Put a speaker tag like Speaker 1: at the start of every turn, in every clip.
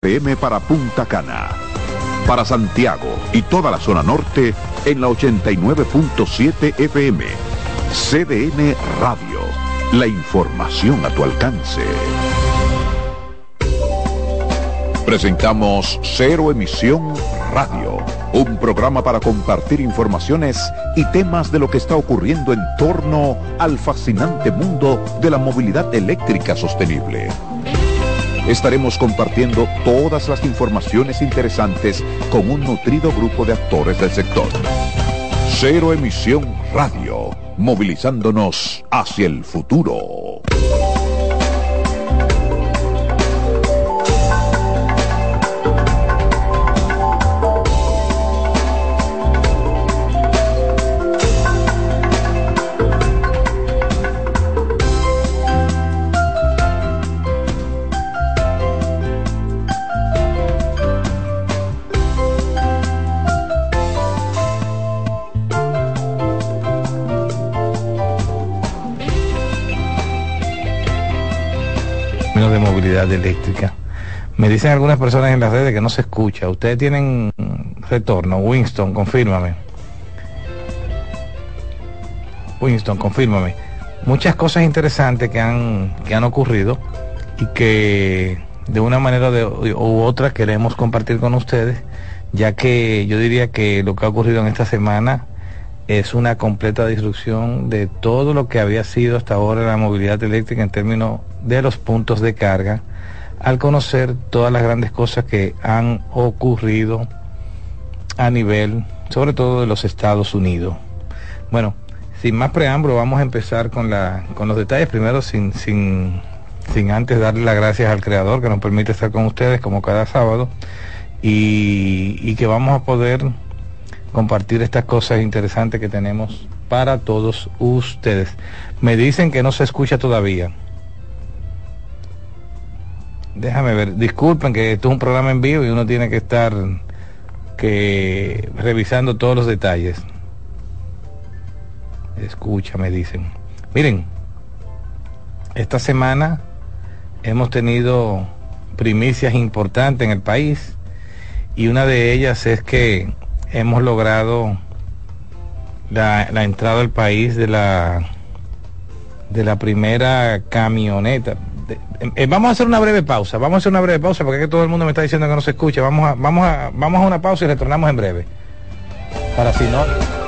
Speaker 1: FM para Punta Cana. Para Santiago y toda la zona norte en la 89.7 FM. CDN Radio. La información a tu alcance. Presentamos Cero Emisión Radio, un programa para compartir informaciones y temas de lo que está ocurriendo en torno al fascinante mundo de la movilidad eléctrica sostenible. Estaremos compartiendo todas las informaciones interesantes con un nutrido grupo de actores del sector. Cero Emisión Radio, movilizándonos hacia el futuro.
Speaker 2: De movilidad eléctrica. Me dicen algunas personas en las redes que no se escucha. Ustedes tienen retorno. Winston, confírmame. Winston, confírmame. Muchas cosas interesantes que han, que han ocurrido y que de una manera de, u otra queremos compartir con ustedes, ya que yo diría que lo que ha ocurrido en esta semana es una completa disrupción de todo lo que había sido hasta ahora la movilidad eléctrica en términos de los puntos de carga, al conocer todas las grandes cosas que han ocurrido a nivel, sobre todo de los Estados Unidos. Bueno, sin más preámbulo, vamos a empezar con, la, con los detalles. Primero, sin, sin, sin antes darle las gracias al creador que nos permite estar con ustedes como cada sábado y, y que vamos a poder compartir estas cosas interesantes que tenemos para todos ustedes. Me dicen que no se escucha todavía. Déjame ver, disculpen que esto es un programa en vivo y uno tiene que estar que revisando todos los detalles. Escucha, me dicen. Miren, esta semana hemos tenido primicias importantes en el país y una de ellas es que hemos logrado la, la entrada al país de la de la primera camioneta. De, eh, vamos a hacer una breve pausa, vamos a hacer una breve pausa porque es que todo el mundo me está diciendo que no se escucha. Vamos a, vamos a, vamos a una pausa y retornamos en breve. Para si no.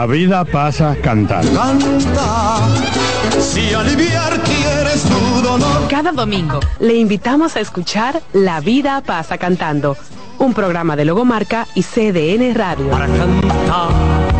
Speaker 3: La vida pasa cantando.
Speaker 4: Canta, si aliviar quieres tu dolor.
Speaker 5: Cada domingo le invitamos a escuchar La vida pasa cantando, un programa de Logomarca y CDN Radio.
Speaker 4: Para cantar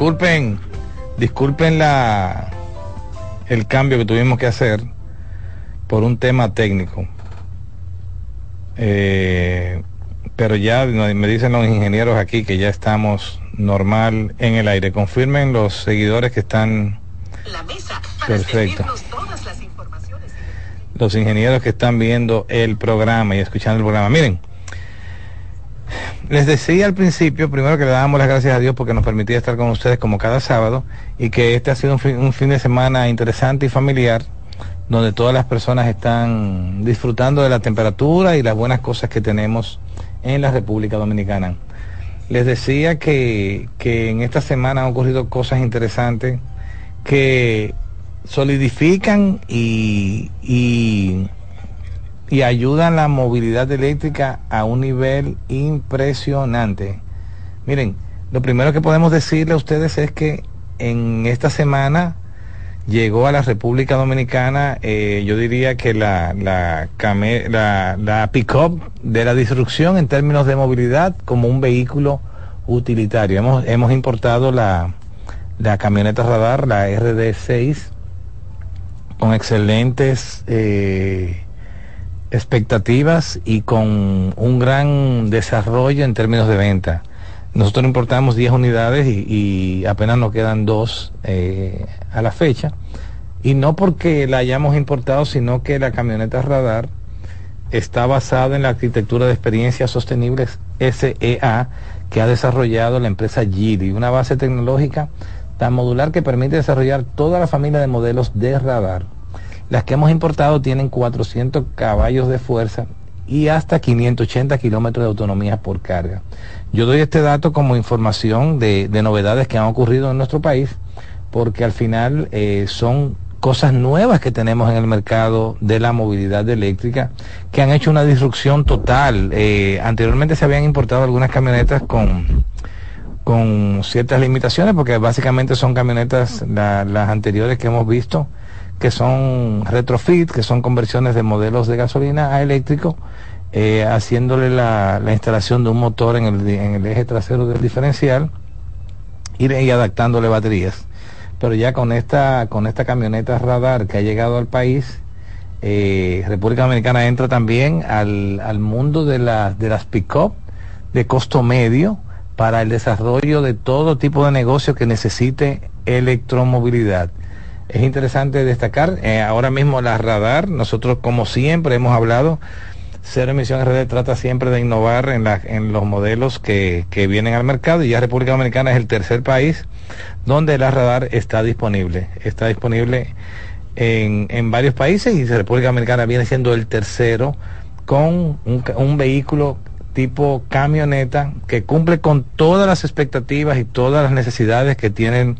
Speaker 2: Disculpen, disculpen la el cambio que tuvimos que hacer por un tema técnico. Eh, pero ya me dicen los ingenieros aquí que ya estamos normal en el aire. Confirmen los seguidores que están. La mesa Perfecto. Los ingenieros que están viendo el programa y escuchando el programa. Miren, les decía al principio, primero que le damos las gracias a Dios porque nos permitía estar con ustedes como cada sábado y que este ha sido un fin de semana interesante y familiar donde todas las personas están disfrutando de la temperatura y las buenas cosas que tenemos en la República Dominicana. Les decía que, en esta semana han ocurrido cosas interesantes que solidifican y, y, y ayudan la movilidad eléctrica a un nivel impresionante. Miren, lo primero que podemos decirle a ustedes es que en esta semana llegó a la República Dominicana, eh, yo diría que la, la, la, pick-up de la disrupción en términos de movilidad como un vehículo utilitario. Hemos, hemos importado la, la camioneta radar, la RD6, con excelentes eh, expectativas y con un gran desarrollo en términos de venta. Nosotros importamos 10 unidades y, apenas nos quedan dos eh, a la fecha. Y no porque la hayamos importado, sino que la camioneta radar está basada en la arquitectura de experiencias sostenibles SEA que ha desarrollado la empresa Giri, una base tecnológica tan modular que permite desarrollar toda la familia de modelos de radar. Las que hemos importado tienen 400 caballos de fuerza y hasta 580 kilómetros de autonomía por carga. Yo doy este dato como información de, novedades que han ocurrido en nuestro país, porque al final eh, son cosas nuevas que tenemos en el mercado de la movilidad eléctrica que han hecho una disrupción total. Eh, anteriormente se habían importado algunas camionetas con, con ciertas limitaciones, porque básicamente son camionetas, las anteriores que hemos visto, que son retrofit, que son conversiones de modelos de gasolina a eléctrico, eh, haciéndole la, instalación de un motor en el, eje trasero del diferencial y, adaptándole baterías. Pero ya con esta, con esta camioneta radar que ha llegado al país, eh, República Dominicana entra también al, al mundo de, de las pick-up de costo medio para el desarrollo de todo tipo de negocio que necesite electromovilidad. Es interesante destacar, eh, ahora mismo la radar, nosotros como siempre hemos hablado, Cero Emisiones RD trata siempre de innovar en, la, en los modelos que, que, vienen al mercado y ya República Dominicana es el tercer país donde la radar está disponible. Está disponible en, varios países y República Dominicana viene siendo el tercero con un vehículo tipo camioneta que cumple con todas las expectativas y todas las necesidades que tienen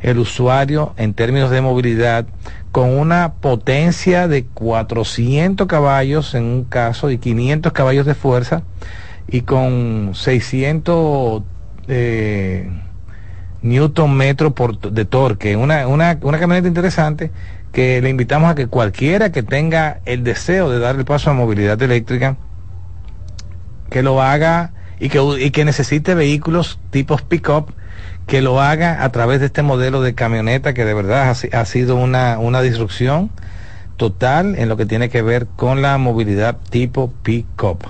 Speaker 2: el usuario en términos de movilidad con una potencia de 400 caballos en un caso y 500 caballos de fuerza y con 600 eh, newton metro por, de torque. Una, una, una camioneta interesante que le invitamos a que cualquiera que tenga el deseo de dar el paso a movilidad eléctrica, que lo haga y que, y que necesite vehículos tipos pick-up que lo haga a través de este modelo de camioneta que de verdad ha, sido una, una disrupción total en lo que tiene que ver con la movilidad tipo pick-up.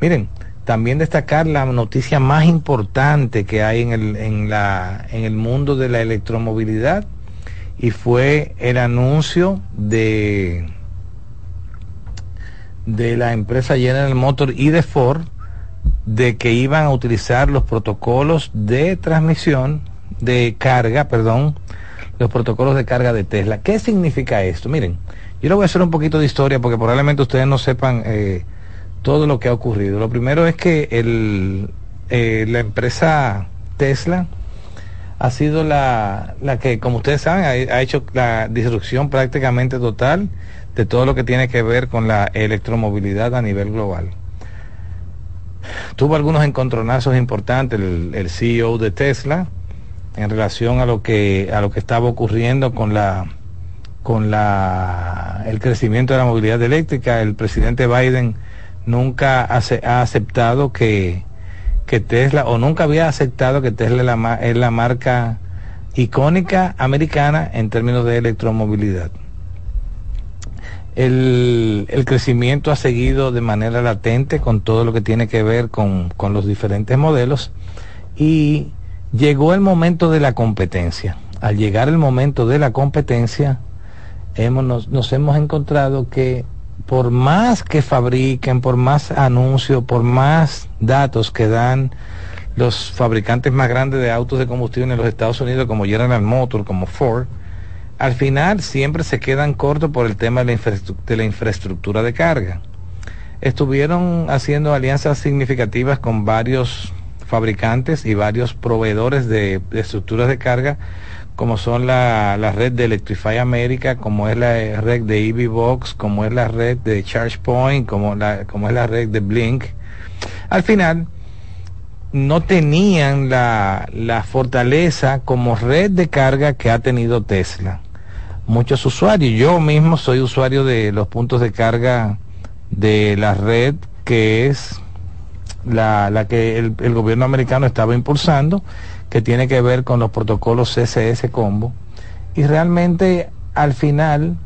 Speaker 2: Miren, también destacar la noticia más importante que hay en el, en, la, en el mundo de la electromovilidad y fue el anuncio de, de la empresa General Motors y de Ford de que iban a utilizar los protocolos de transmisión, de carga, perdón, los protocolos de carga de Tesla. ¿Qué significa esto? Miren, yo le voy a hacer un poquito de historia porque probablemente ustedes no sepan eh, todo lo que ha ocurrido. Lo primero es que el, eh, la empresa Tesla ha sido la, la que, como ustedes saben, ha, ha, hecho la disrupción prácticamente total de todo lo que tiene que ver con la electromovilidad a nivel global tuvo algunos encontronazos importantes el, CEO de Tesla en relación a lo que a lo que estaba ocurriendo con la con la el crecimiento de la movilidad eléctrica el presidente Biden nunca ha aceptado que, que Tesla o nunca había aceptado que Tesla es la, es la marca icónica americana en términos de electromovilidad. El, crecimiento ha seguido de manera latente con todo lo que tiene que ver con, los diferentes modelos y llegó el momento de la competencia. Al llegar el momento de la competencia, hemos, nos hemos encontrado que por más que fabriquen, por más anuncios, por más datos que dan los fabricantes más grandes de autos de combustible en los Estados Unidos, como General Motors, como Ford, al final siempre se quedan cortos por el tema de la, infraestructura de carga. Estuvieron haciendo alianzas significativas con varios fabricantes y varios proveedores de, estructuras de carga, como son la, red de Electrify America, como es la red de EV como es la red de ChargePoint, como, la, como es la red de Blink. Al final, no tenían la, la fortaleza como red de carga que ha tenido Tesla. Muchos usuarios, yo mismo soy usuario de los puntos de carga de la red que es la, la que el, el, gobierno americano estaba impulsando, que tiene que ver con los protocolos CSS Combo. Y realmente al final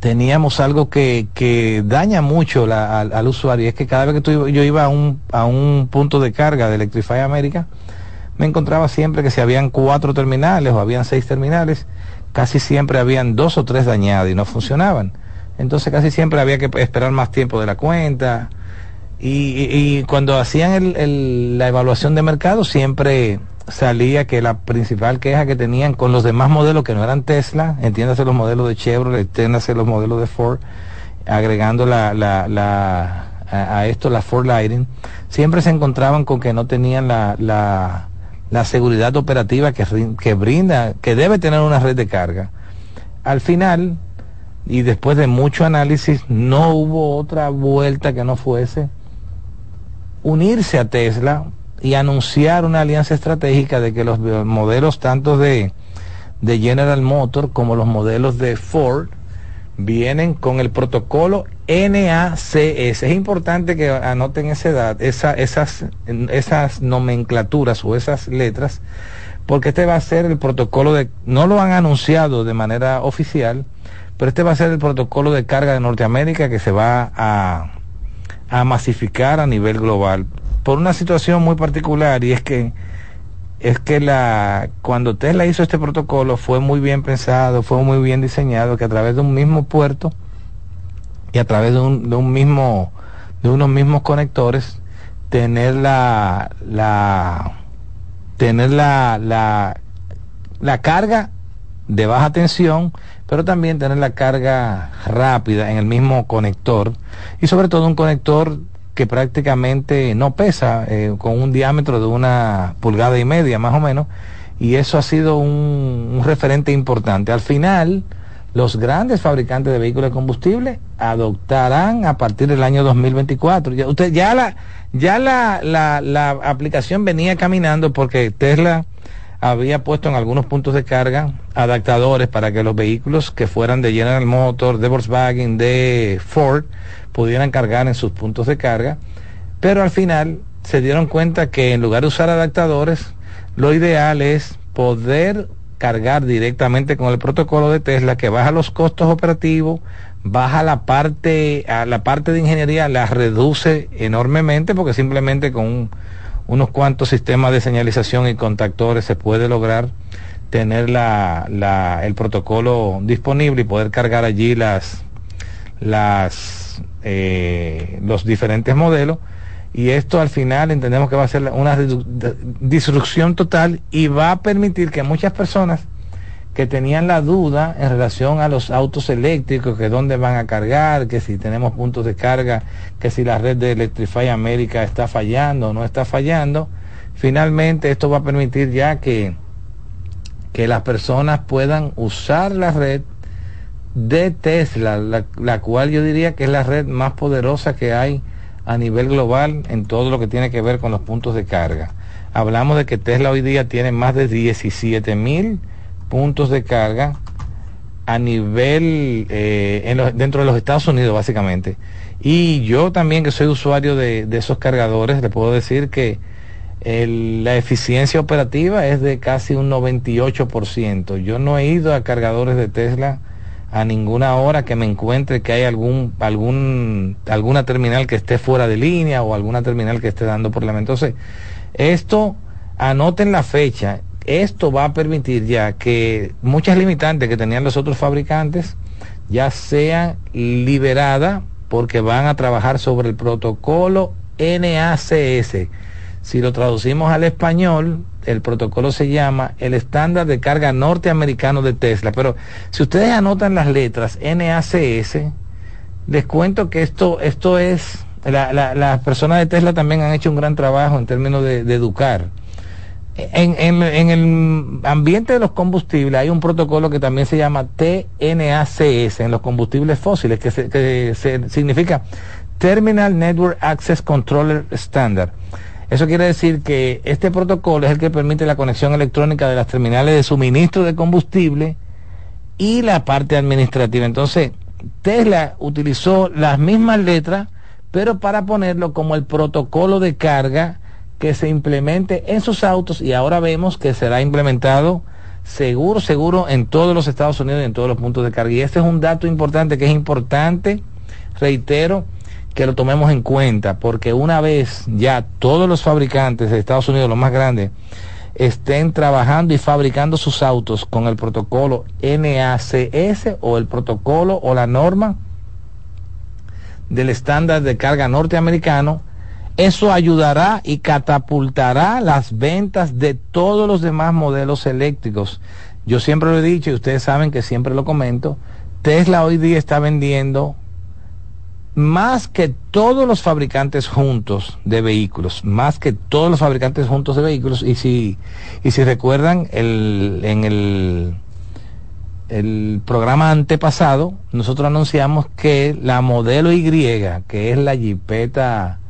Speaker 2: teníamos algo que, que daña mucho al, usuario. Y es que cada vez que yo iba a un, a un punto de carga de Electrify America, me encontraba siempre que si habían cuatro terminales o habían seis terminales, casi siempre habían dos o tres dañados y no funcionaban. Entonces casi siempre había que esperar más tiempo de la cuenta. Y, cuando hacían la evaluación de mercado siempre salía que la principal queja que tenían con los demás modelos que no eran Tesla, entiéndase los modelos de Chevrolet, entiéndase los modelos de Ford, agregando la, la, a, esto la Ford Lighting, siempre se encontraban con que no tenían la, la, la seguridad operativa que, que brinda, que debe tener una red de carga. Al final, y después de mucho análisis, no hubo otra vuelta que no fuese unirse a Tesla y anunciar una alianza estratégica de que los modelos tanto de, de General Motors como los modelos de Ford vienen con el protocolo NACS. Es importante que anoten esa edad, esa, esas, esas nomenclaturas o esas letras, porque este va a ser el protocolo de, no lo han anunciado de manera oficial, pero este va a ser el protocolo de carga de Norteamérica que se va a, a masificar a nivel global por una situación muy particular y es que es que la cuando Tesla hizo este protocolo fue muy bien pensado, fue muy bien diseñado que a través de un mismo puerto y a través de un, de un mismo de unos mismos conectores tener la la tener la, la la carga de baja tensión, pero también tener la carga rápida en el mismo conector y sobre todo un conector que prácticamente no pesa, eh, con un diámetro de una pulgada y media más o menos, y eso ha sido un, referente importante. Al final, los grandes fabricantes de vehículos de combustible adoptarán a partir del año 2024. Ya, usted, ya la, ya la, la, la aplicación venía caminando porque Tesla había puesto en algunos puntos de carga adaptadores para que los vehículos que fueran de General Motors, de Volkswagen, de Ford, pudieran cargar en sus puntos de carga, pero al final se dieron cuenta que en lugar de usar adaptadores, lo ideal es poder cargar directamente con el protocolo de Tesla que baja los costos operativos, baja la parte, a la parte de ingeniería la reduce enormemente porque simplemente con unos cuantos sistemas de señalización y contactores se puede lograr tener la, la, el protocolo disponible y poder cargar allí las, las eh, los diferentes modelos y esto al final entendemos que va a ser una disrupción total y va a permitir que muchas personas que tenían la duda en relación a los autos eléctricos, que dónde van a cargar, que si tenemos puntos de carga, que si la red de Electrify América está fallando o no está fallando, finalmente esto va a permitir ya que, que las personas puedan usar la red de Tesla, la, cual yo diría que es la red más poderosa que hay a nivel global en todo lo que tiene que ver con los puntos de carga. Hablamos de que Tesla hoy día tiene más de 17 mil puntos de carga a nivel eh, dentro de los Estados Unidos básicamente. Y yo también que soy usuario de, de esos cargadores, le puedo decir que la eficiencia operativa es de casi un 98%. Yo no he ido a cargadores de Tesla a ninguna hora que me encuentre que hay algún, algún, alguna terminal que esté fuera de línea o alguna terminal que esté dando problemas. Entonces, esto, anoten la fecha, esto va a permitir ya que muchas limitantes que tenían los otros fabricantes ya sean liberadas porque van a trabajar sobre el protocolo NACS. Si lo traducimos al español, el protocolo se llama el estándar de carga norteamericano de Tesla. Pero si ustedes anotan las letras NACS, les cuento que esto, esto es, las personas de Tesla también han hecho un gran trabajo en términos de, educar. En, en, el ambiente de los combustibles hay un protocolo que también se llama TNACS en los combustibles fósiles, que, que se, significa Terminal Network Access Controller Standard. Eso quiere decir que este protocolo es el que permite la conexión electrónica de las terminales de suministro de combustible y la parte administrativa. Entonces, Tesla utilizó las mismas letras, pero para ponerlo como el protocolo de carga que se implemente en sus autos y ahora vemos que será implementado seguro, seguro en todos los Estados Unidos y en todos los puntos de carga. Y este es un dato importante que es importante, reitero, que lo tomemos en cuenta, porque una vez ya todos los fabricantes de Estados Unidos, los más grandes, estén trabajando y fabricando sus autos con el protocolo NACS o el protocolo o la norma del estándar de carga norteamericano, eso ayudará y catapultará las ventas de todos los demás modelos eléctricos. Yo siempre lo he dicho y ustedes saben que siempre lo comento, Tesla hoy día está vendiendo más que todos los fabricantes juntos de vehículos, más que todos los fabricantes juntos de vehículos, y si, y si recuerdan, el, en el, el programa antepasado, nosotros anunciamos que la modelo Y, que es la jipeta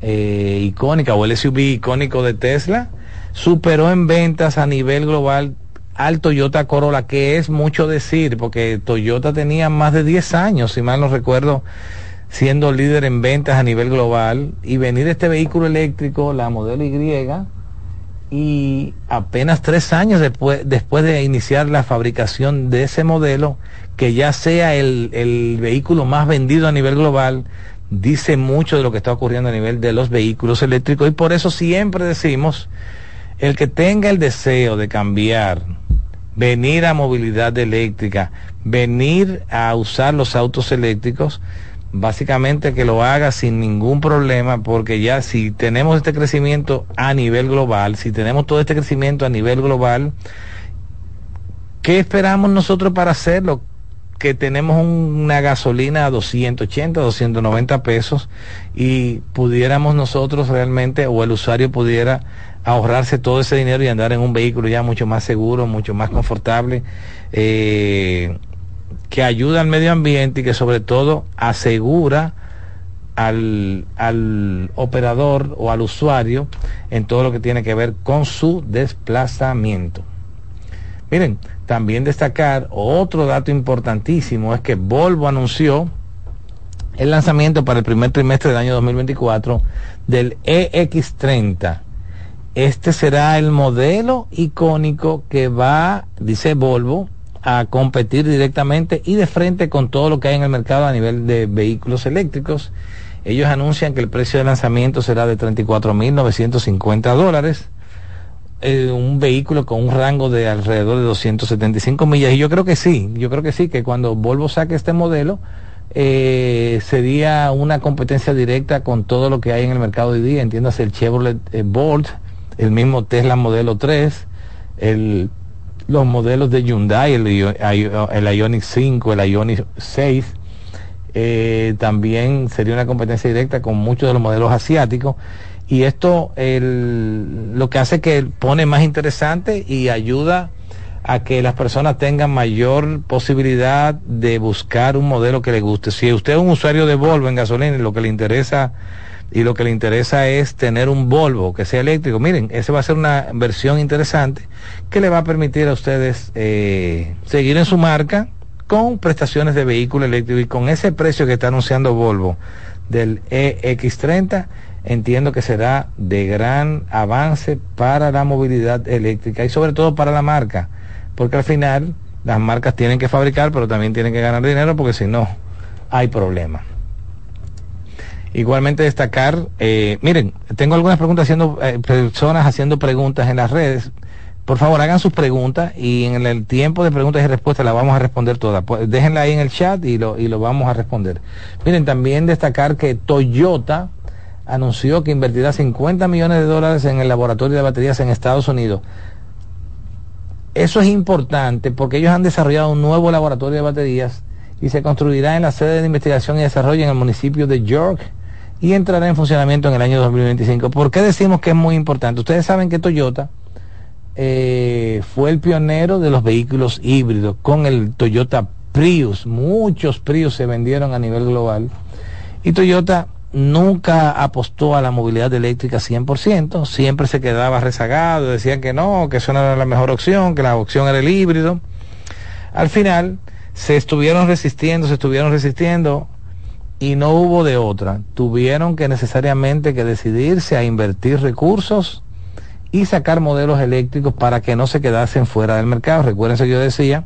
Speaker 2: eh, icónica o el SUV icónico de Tesla, superó en ventas a nivel global al Toyota Corolla, que es mucho decir, porque Toyota tenía más de 10 años, si mal no recuerdo, siendo líder en ventas a nivel global y venir este vehículo eléctrico, la modelo Y, y apenas tres años después, después de iniciar la fabricación de ese modelo, que ya sea el, el vehículo más vendido a nivel global, dice mucho de lo que está ocurriendo a nivel de los vehículos eléctricos. Y por eso siempre decimos, el que tenga el deseo de cambiar, venir a movilidad eléctrica, venir a usar los autos eléctricos, básicamente que lo haga sin ningún problema, porque ya si tenemos este crecimiento a nivel global, si tenemos todo este crecimiento a nivel global, ¿qué esperamos nosotros para hacerlo? Que tenemos una gasolina a 280, 290 pesos y pudiéramos nosotros realmente, o el usuario pudiera ahorrarse todo ese dinero y andar en un vehículo ya mucho más seguro, mucho más confortable. Eh, que ayuda al medio ambiente y que sobre todo asegura al, al, operador o al usuario en todo lo que tiene que ver con su desplazamiento. Miren, también destacar otro dato importantísimo es que Volvo anunció el lanzamiento para el primer trimestre del año 2024 del EX30. Este será el modelo icónico que va, dice Volvo, a competir directamente y de frente con todo lo que hay en el mercado a nivel de vehículos eléctricos. Ellos anuncian que el precio de lanzamiento será de 34.950 dólares. Eh, un vehículo con un rango de alrededor de 275 millas. Y yo creo que sí, yo creo que sí, que cuando Volvo saque este modelo, eh, sería una competencia directa con todo lo que hay en el mercado hoy día. Entiéndase el Chevrolet eh, Bolt, el mismo Tesla Modelo 3, el los modelos de Hyundai, el, el Ioniq 5, el Ioniq 6. Eh, también sería una competencia directa con muchos de los modelos asiáticos. Y esto lo que hace que pone más interesante y ayuda a que las personas tengan mayor posibilidad de buscar un modelo que le guste. Si usted es un usuario de Volvo en gasolina y lo que le interesa y lo que le interesa es tener un Volvo que sea eléctrico, miren, ese va a ser una versión interesante que le va a permitir a ustedes eh, seguir en su marca con prestaciones de vehículo eléctrico y con ese precio que está anunciando Volvo del EX30, entiendo que será de gran avance para la movilidad eléctrica y sobre todo para la marca, porque al final las marcas tienen que fabricar, pero también tienen que ganar dinero porque si no, hay problema. Igualmente destacar, eh, miren, tengo algunas preguntas haciendo, eh, personas haciendo preguntas en las redes. Por favor, hagan sus preguntas y en el tiempo de preguntas y respuestas las vamos a responder todas. Pues, déjenla ahí en el chat y lo, y lo vamos a responder. Miren, también destacar que Toyota anunció que invertirá 50 millones de dólares en el laboratorio de baterías en Estados Unidos. Eso es importante porque ellos han desarrollado un nuevo laboratorio de baterías y se construirá en la sede de investigación y desarrollo en el municipio de York y entrará en funcionamiento en el año 2025. ¿Por qué decimos que es muy importante? Ustedes saben que Toyota eh, fue el pionero de los vehículos híbridos con el Toyota Prius. Muchos Prius se vendieron a nivel global. Y Toyota nunca apostó a la movilidad eléctrica 100%, siempre se quedaba rezagado, decían que no, que eso no era la mejor opción, que la opción era el híbrido. Al final se estuvieron resistiendo, se estuvieron resistiendo y no hubo de otra. Tuvieron que necesariamente que decidirse a invertir recursos y sacar modelos eléctricos para que no se quedasen fuera del mercado. Recuerden que yo decía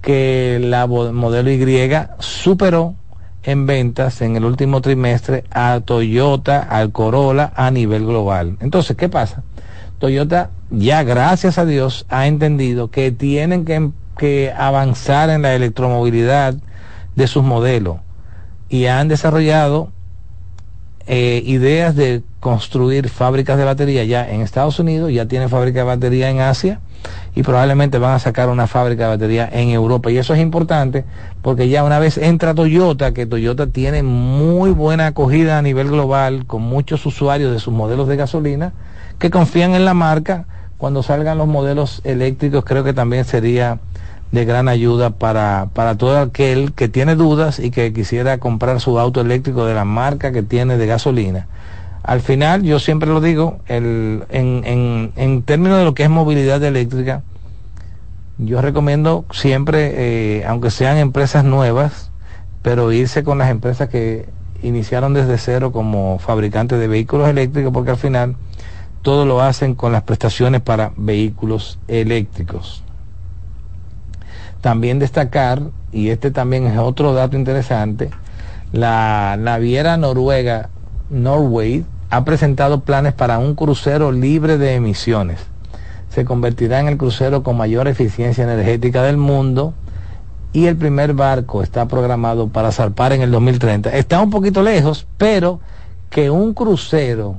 Speaker 2: que la modelo Y superó en ventas en el último trimestre a Toyota, al Corolla a nivel global. Entonces, ¿qué pasa? Toyota ya, gracias a Dios, ha entendido que tienen que, que avanzar en la electromovilidad de sus modelos y han desarrollado eh, ideas de construir fábricas de batería ya en Estados Unidos, ya tienen fábrica de batería en Asia y probablemente van a sacar una fábrica de batería en Europa. Y eso es importante porque ya una vez entra Toyota, que Toyota tiene muy buena acogida a nivel global con muchos usuarios de sus modelos de gasolina que confían en la marca, cuando salgan los modelos eléctricos creo que también sería de gran ayuda para, para todo aquel que tiene dudas y que quisiera comprar su auto eléctrico de la marca que tiene de gasolina. Al final, yo siempre lo digo, el, en, en, en términos de lo que es movilidad eléctrica, yo recomiendo siempre, eh, aunque sean empresas nuevas, pero irse con las empresas que iniciaron desde cero como fabricantes de vehículos eléctricos, porque al final todo lo hacen con las prestaciones para vehículos eléctricos. También destacar, y este también es otro dato interesante, la naviera noruega Norway ha presentado planes para un crucero libre de emisiones. Se convertirá en el crucero con mayor eficiencia energética del mundo y el primer barco está programado para zarpar en el 2030. Está un poquito lejos, pero que un crucero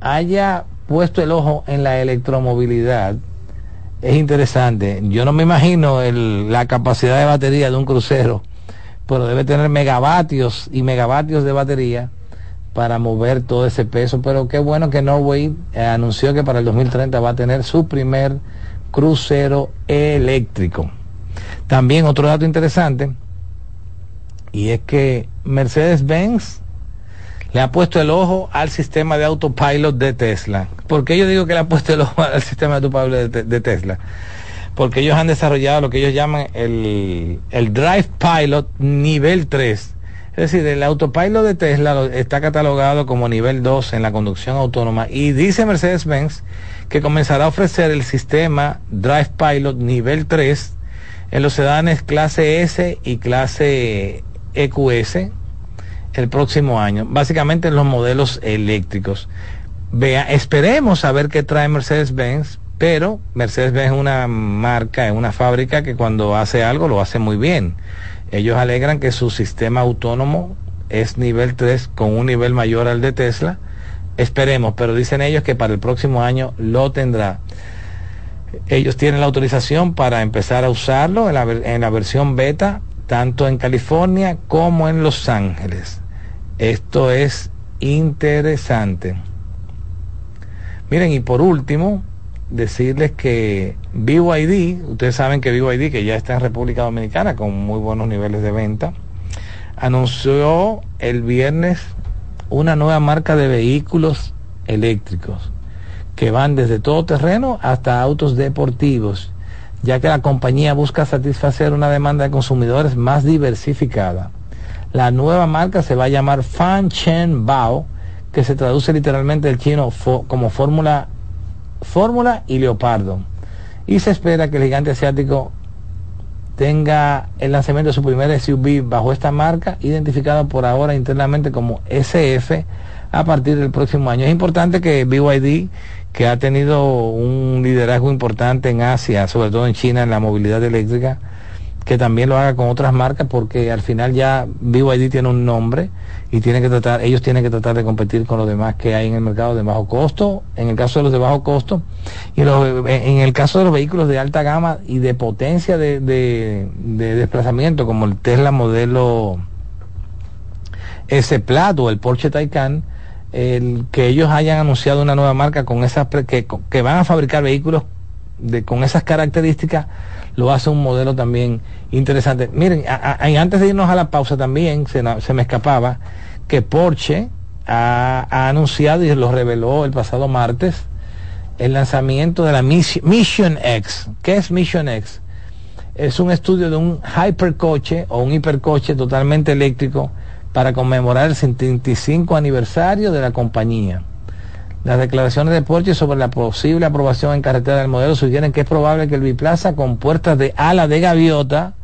Speaker 2: haya puesto el ojo en la electromovilidad es interesante. Yo no me imagino la capacidad de batería de un crucero, pero debe tener megavatios y megavatios de batería para mover todo ese peso. Pero qué bueno que Norway eh, anunció que para el 2030 va a tener su primer crucero eléctrico. También otro dato interesante, y es que Mercedes-Benz le ha puesto el ojo al sistema de autopilot de Tesla. ¿Por qué yo digo que le ha puesto el ojo al sistema de autopilot de, Tesla? Porque ellos han desarrollado lo que ellos llaman el, el Drive Pilot nivel 3. Es decir, el autopilot de Tesla está catalogado como nivel 2 en la conducción autónoma y dice Mercedes-Benz que comenzará a ofrecer el sistema Drive Pilot nivel 3 en los sedanes clase S y clase EQS el próximo año, básicamente en los modelos eléctricos. Vea, esperemos a ver qué trae Mercedes-Benz, pero Mercedes-Benz es una marca, es una fábrica que cuando hace algo lo hace muy bien. Ellos alegran que su sistema autónomo es nivel 3 con un nivel mayor al de Tesla. Esperemos, pero dicen ellos que para el próximo año lo tendrá. Ellos tienen la autorización para empezar a usarlo en la, en la versión beta, tanto en California como en Los Ángeles. Esto es interesante. Miren, y por último, decirles que BYD, ustedes saben que BYD, que ya está en República Dominicana con muy buenos niveles de venta, anunció el viernes una nueva marca de vehículos eléctricos que van desde todo terreno hasta autos deportivos, ya que la compañía busca satisfacer una demanda de consumidores más diversificada. La nueva marca se va a llamar Fan Chen Bao, que se traduce literalmente del chino como fórmula fórmula y leopardo. Y se espera que el gigante asiático tenga el lanzamiento de su primer SUV bajo esta marca, identificado por ahora internamente como SF, a partir del próximo año. Es importante que BYD, que ha tenido un liderazgo importante en Asia, sobre todo en China, en la movilidad eléctrica, que también lo haga con otras marcas porque al final ya BYD tiene un nombre y tiene que tratar, ellos tienen que tratar de competir con los demás que hay en el mercado de bajo costo, en el caso de los de bajo costo, y en el caso de los vehículos de alta gama y de potencia de, desplazamiento, como el Tesla modelo S Plaid o el Porsche Taycan, el que ellos hayan anunciado una nueva marca con esas que, que van a fabricar vehículos de, con esas características lo hace un modelo también interesante. Miren, antes de irnos a la pausa también se, me escapaba que Porsche ha, anunciado y lo reveló el pasado martes el lanzamiento de la Mission X. ¿Qué es Mission X? Es un estudio de un hypercoche o un hipercoche totalmente eléctrico para conmemorar el 75 aniversario de la compañía. Las declaraciones de Porsche sobre la posible aprobación en carretera del modelo sugieren que es probable que el biplaza con puertas de ala de gaviota,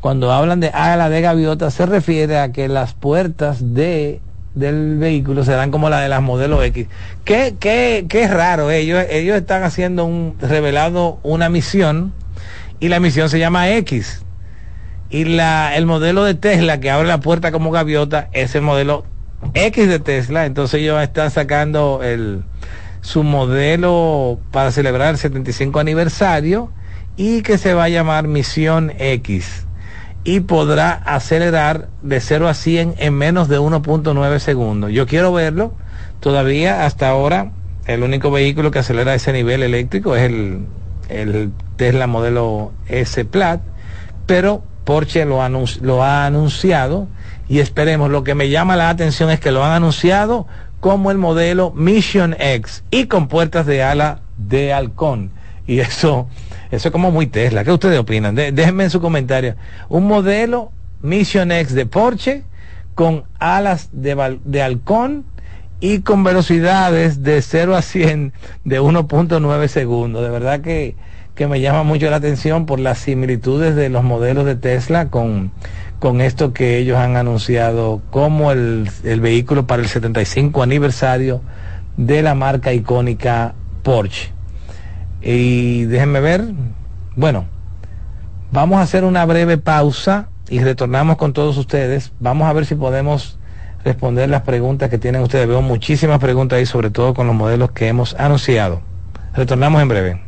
Speaker 2: cuando hablan de ala de gaviota, se refiere a que las puertas de del vehículo serán como la de las modelos X. Qué, qué, qué raro, eh. ellos, ellos están haciendo un, revelado una misión y la misión se llama X. Y la, el modelo de Tesla que abre la puerta como gaviota es el modelo X de Tesla, entonces ellos están sacando el, su modelo para celebrar el 75 aniversario y que se va a llamar Misión X y podrá acelerar de 0 a 100 en menos de 1.9 segundos. Yo quiero verlo. Todavía hasta ahora el único vehículo que acelera ese nivel eléctrico es el, el Tesla modelo S Plat, pero Porsche lo, lo ha anunciado y esperemos, lo que me llama la atención es que lo han anunciado como el modelo Mission X y con puertas de ala de halcón. Y eso, eso es como muy Tesla. ¿Qué ustedes opinan? déjenme en su comentario. Un modelo Mission X de Porsche con alas de, de halcón y con velocidades de 0 a 100 de 1.9 segundos. De verdad que, que me llama mucho la atención por las similitudes de los modelos de Tesla con, con esto que ellos han anunciado como el, vehículo para el 75 aniversario de la marca icónica Porsche. Y déjenme ver, bueno, vamos a hacer una breve pausa y retornamos con todos ustedes. Vamos a ver si podemos responder las preguntas que tienen ustedes. Veo muchísimas preguntas ahí, sobre todo con los modelos que hemos anunciado. Retornamos en breve.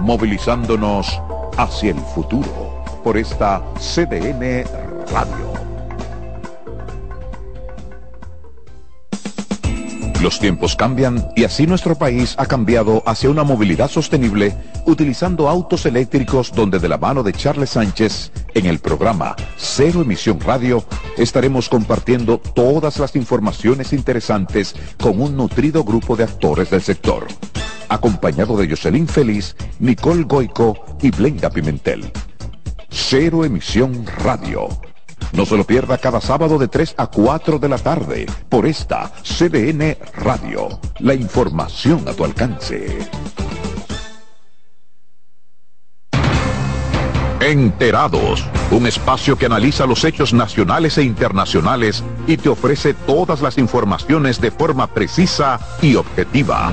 Speaker 1: movilizándonos hacia el futuro por esta CDN Radio. Los tiempos cambian y así nuestro país ha cambiado hacia una movilidad sostenible utilizando autos eléctricos donde de la mano de Charles Sánchez en el programa Cero Emisión Radio estaremos compartiendo todas las informaciones interesantes con un nutrido grupo de actores del sector acompañado de Jocelyn Feliz, Nicole Goico y Blenga Pimentel. Cero Emisión Radio. No se lo pierda cada sábado de 3 a 4 de la tarde por esta CDN Radio. La información a tu alcance. Enterados, un espacio que analiza los hechos nacionales e internacionales y te ofrece todas las informaciones de forma precisa y objetiva.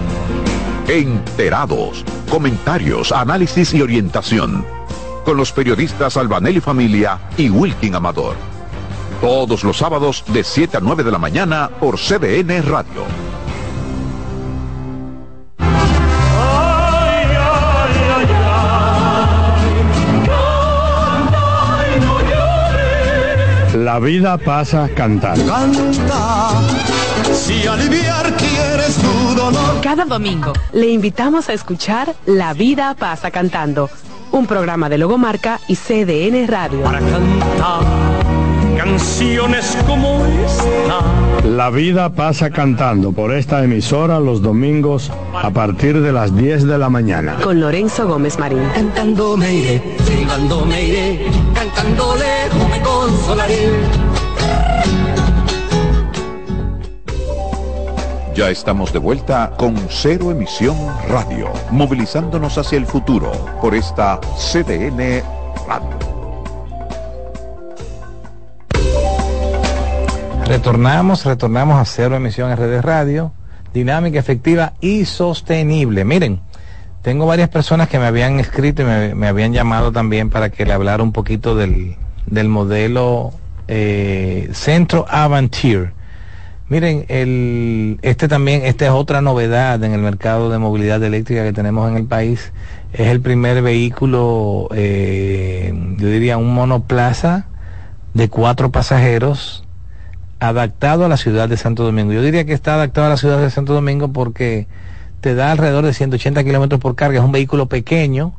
Speaker 1: Enterados. Comentarios, análisis y orientación. Con los periodistas Albanelli Familia y Wilkin Amador. Todos los sábados de 7 a 9 de la mañana por CDN Radio.
Speaker 3: La vida pasa cantando.
Speaker 4: Canta, si aliviar quieres tu dolor.
Speaker 5: Cada domingo le invitamos a escuchar La vida pasa cantando, un programa de Logomarca y CDN Radio.
Speaker 4: Para cantar canciones como esta.
Speaker 3: La vida pasa cantando por esta emisora los domingos a partir de las 10 de la mañana.
Speaker 5: Con Lorenzo Gómez Marín.
Speaker 4: Cantando me iré, silbando me iré, cantando lejos me consolaré.
Speaker 1: Ya estamos de vuelta con Cero Emisión Radio, movilizándonos hacia el futuro por esta CDN Radio.
Speaker 2: Retornamos, retornamos a Cero Emisión RD Radio, dinámica, efectiva y sostenible. Miren, tengo varias personas que me habían escrito y me, habían llamado también para que le hablara un poquito del, del modelo eh, Centro Avantier. Miren, el, este también, esta es otra novedad en el mercado de movilidad eléctrica que tenemos en el país. Es el primer vehículo, eh, yo diría un monoplaza de cuatro pasajeros adaptado a la ciudad de Santo Domingo. Yo diría que está adaptado a la ciudad de Santo Domingo porque te da alrededor de 180 kilómetros por carga. Es un vehículo pequeño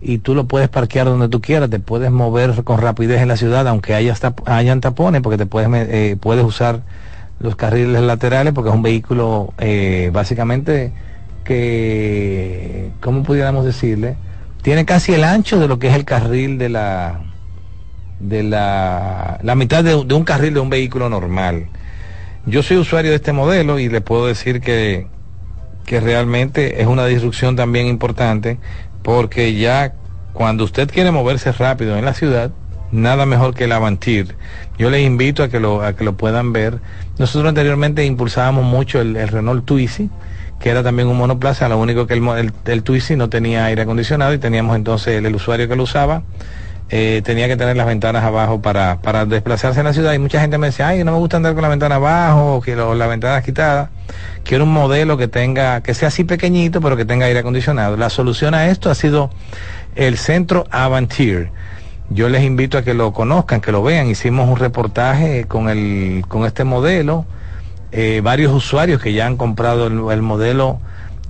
Speaker 2: y tú lo puedes parquear donde tú quieras. Te puedes mover con rapidez en la ciudad, aunque haya hayan tapones, porque te puedes, eh, puedes usar los carriles laterales porque es un vehículo eh, básicamente que, ¿cómo pudiéramos decirle? Tiene casi el ancho de lo que es el carril de la de la, la mitad de, de un carril de un vehículo normal. Yo soy usuario de este modelo y le puedo decir que, que realmente es una disrupción también importante porque ya cuando usted quiere moverse rápido en la ciudad, nada mejor que el Avantir. Yo les invito a que lo, a que lo puedan ver. Nosotros anteriormente impulsábamos mucho el, el Renault Twizy, que era también un monoplaza, lo único que el, el, el Twizy no tenía aire acondicionado y teníamos entonces el, usuario que lo usaba. Eh, tenía que tener las ventanas abajo para, para desplazarse en la ciudad y mucha gente me decía, ay, no me gusta andar con la ventana abajo o que lo, la ventana quitada. Quiero un modelo que tenga, que sea así pequeñito, pero que tenga aire acondicionado. La solución a esto ha sido el centro Avantier. Yo les invito a que lo conozcan, que lo vean. Hicimos un reportaje con, el, con este modelo. Eh, varios usuarios que ya han comprado el, el, modelo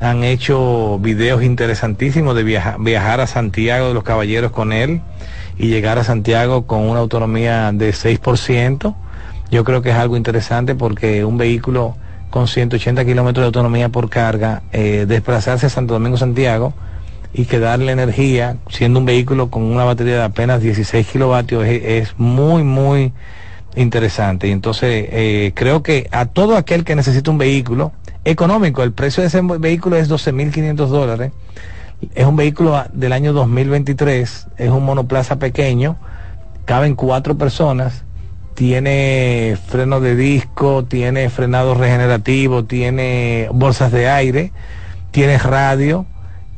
Speaker 2: han hecho videos interesantísimos de viaja, viajar a Santiago de los Caballeros con él y llegar a Santiago con una autonomía de 6%. Yo creo que es algo interesante porque un vehículo con 180 kilómetros de autonomía por carga, eh, desplazarse a Santo Domingo Santiago y que darle energía, siendo un vehículo con una batería de apenas 16 kilovatios, es, muy, muy interesante. Y entonces eh, creo que a todo aquel que necesita un vehículo económico, el precio de ese vehículo es 12.500 dólares. Es un vehículo del año 2023, es un monoplaza pequeño, caben cuatro personas, tiene freno de disco, tiene frenado regenerativo, tiene bolsas de aire, tiene radio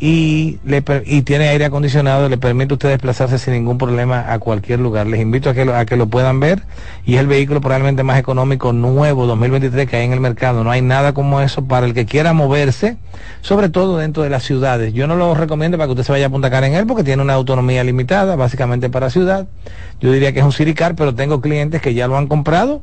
Speaker 2: y, le, y tiene aire acondicionado, le permite a usted desplazarse sin ningún problema a cualquier lugar. Les invito a que, lo, a que lo puedan ver y es el vehículo probablemente más económico nuevo 2023 que hay en el mercado. No hay nada como eso para el que quiera moverse, sobre todo dentro de las ciudades. Yo no lo recomiendo para que usted se vaya a Punta Cana en él porque tiene una autonomía limitada, básicamente para ciudad. Yo diría que es un Siricar, pero tengo clientes que ya lo han comprado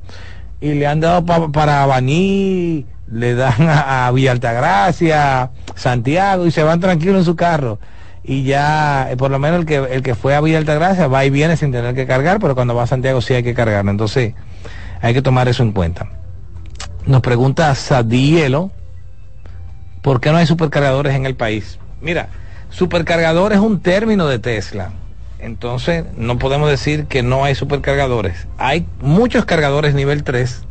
Speaker 2: y le han dado pa, para Baní, le dan a, a Villa Altagracia, Santiago y se van tranquilos en su carro. Y ya, por lo menos el que, el que fue a Villa Altagracia va y viene sin tener que cargar, pero cuando va a Santiago sí hay que cargar. Entonces, hay que tomar eso en cuenta. Nos pregunta Sadielo, ¿por qué no hay supercargadores en el país? Mira, supercargador es un término de Tesla. Entonces, no podemos decir que no hay supercargadores. Hay muchos cargadores nivel 3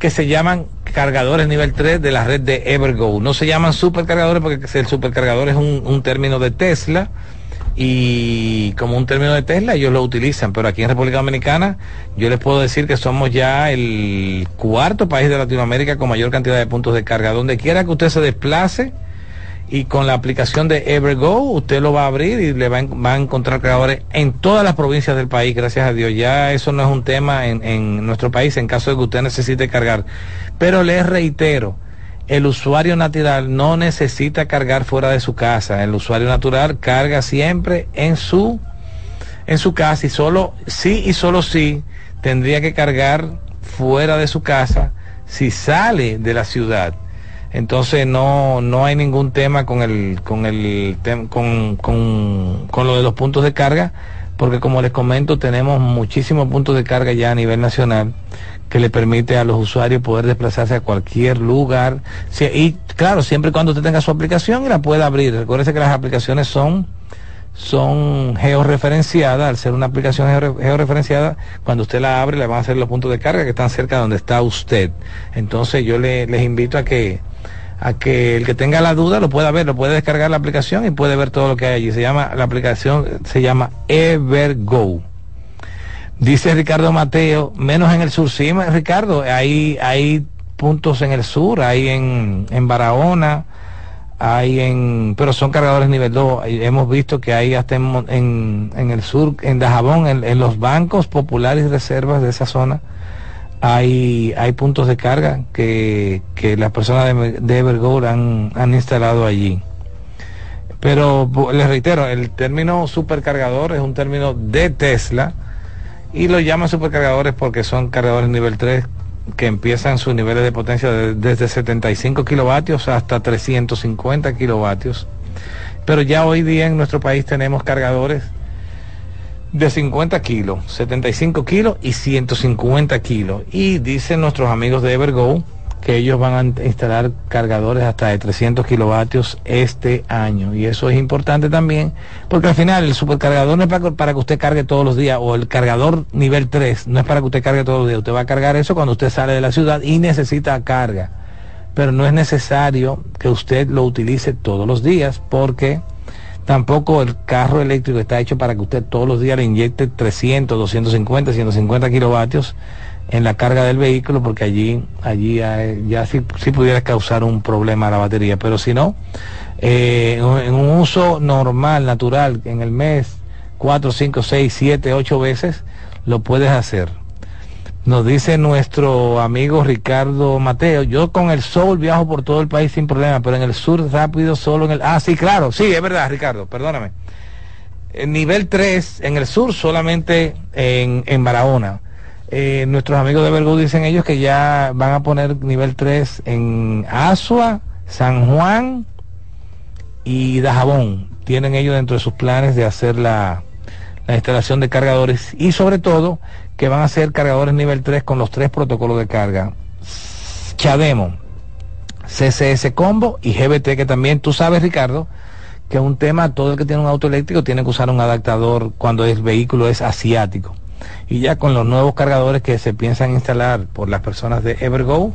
Speaker 2: que se llaman cargadores nivel 3 de la red de Evergo. No se llaman supercargadores porque el supercargador es un, un, término de Tesla y como un término de Tesla ellos lo utilizan, pero aquí en República Dominicana yo les puedo decir que somos ya el cuarto país de Latinoamérica con mayor cantidad de puntos de carga. Donde quiera que usted se desplace, y con la aplicación de Evergo usted lo va a abrir y le va a, encontrar cargadores en todas las provincias del país, gracias a Dios. Ya eso no es un tema en, en nuestro país en caso de que usted necesite cargar. Pero les reitero, el usuario natural no necesita cargar fuera de su casa. El usuario natural carga siempre en su en su casa y solo sí y solo sí tendría que cargar fuera de su casa si sale de la ciudad. Entonces no, no hay ningún tema con el, con el con, con, con lo de los puntos de carga, porque como les comento, tenemos muchísimos puntos de carga ya a nivel nacional que le permite a los usuarios poder desplazarse a cualquier lugar. y claro, siempre y cuando usted tenga su aplicación y la pueda abrir. Recuerde que las aplicaciones son son georreferenciadas, al ser una aplicación georreferenciada, cuando usted la abre le van a hacer los puntos de carga que están cerca de donde está usted. Entonces yo le, les invito a que a que el que tenga la duda lo pueda ver, lo puede descargar la aplicación y puede ver todo lo que hay allí. Se llama, la aplicación se llama Evergo. Dice Ricardo Mateo, menos en el sur, sí, Ricardo, hay, hay puntos en el sur, hay en, en Barahona, hay en, pero son cargadores nivel 2. Hemos visto que hay hasta en, en, el sur, en Dajabón, en, en, los bancos populares y reservas de esa zona, hay, hay puntos de carga que, que las personas de, de Evergo han, han instalado allí. Pero les reitero, el término supercargador es un término de Tesla y lo llaman supercargadores porque son cargadores nivel 3 que empiezan sus niveles de potencia desde 75 kilovatios hasta 350 kilovatios. Pero ya hoy día en nuestro país tenemos cargadores de 50 kilos, 75 kilos y 150 kilos. Y dicen nuestros amigos de Evergo que ellos van a instalar cargadores hasta de 300 kilovatios este año. Y eso es importante también, porque al final el supercargador no es para, que usted cargue todos los días, o el cargador nivel 3 no es para que usted cargue todos los días. Usted va a cargar eso cuando usted sale de la ciudad y necesita carga. Pero no es necesario que usted lo utilice todos los días, porque tampoco el carro eléctrico está hecho para que usted todos los días le inyecte 300, 250, 150 kilovatios en la carga del vehículo porque allí allí ya sí, pudiera causar un problema a la batería. Pero si no eh, en un uso normal natural en el mes 4 5 6 7 8 veces lo puedes hacer nos dice nuestro amigo Ricardo Mateo yo con el sol viajo por todo el país sin problema pero en el sur rápido solo en el ah sí claro sí es verdad Ricardo perdóname el nivel 3 en el sur solamente en, en Barahona eh, nuestros amigos de Vergo dicen ellos que ya van a poner nivel 3 en Asua, San Juan y Dajabón. Tienen ellos dentro de sus planes de hacer la, la instalación de cargadores y sobre todo que van a ser cargadores nivel 3 con los tres protocolos de carga. Chademo, CCS Combo y GBT que también tú sabes Ricardo que un tema, todo el que tiene un auto eléctrico tiene que usar un adaptador cuando el vehículo es asiático y ya con los nuevos cargadores que se piensan instalar por las personas de Evergo,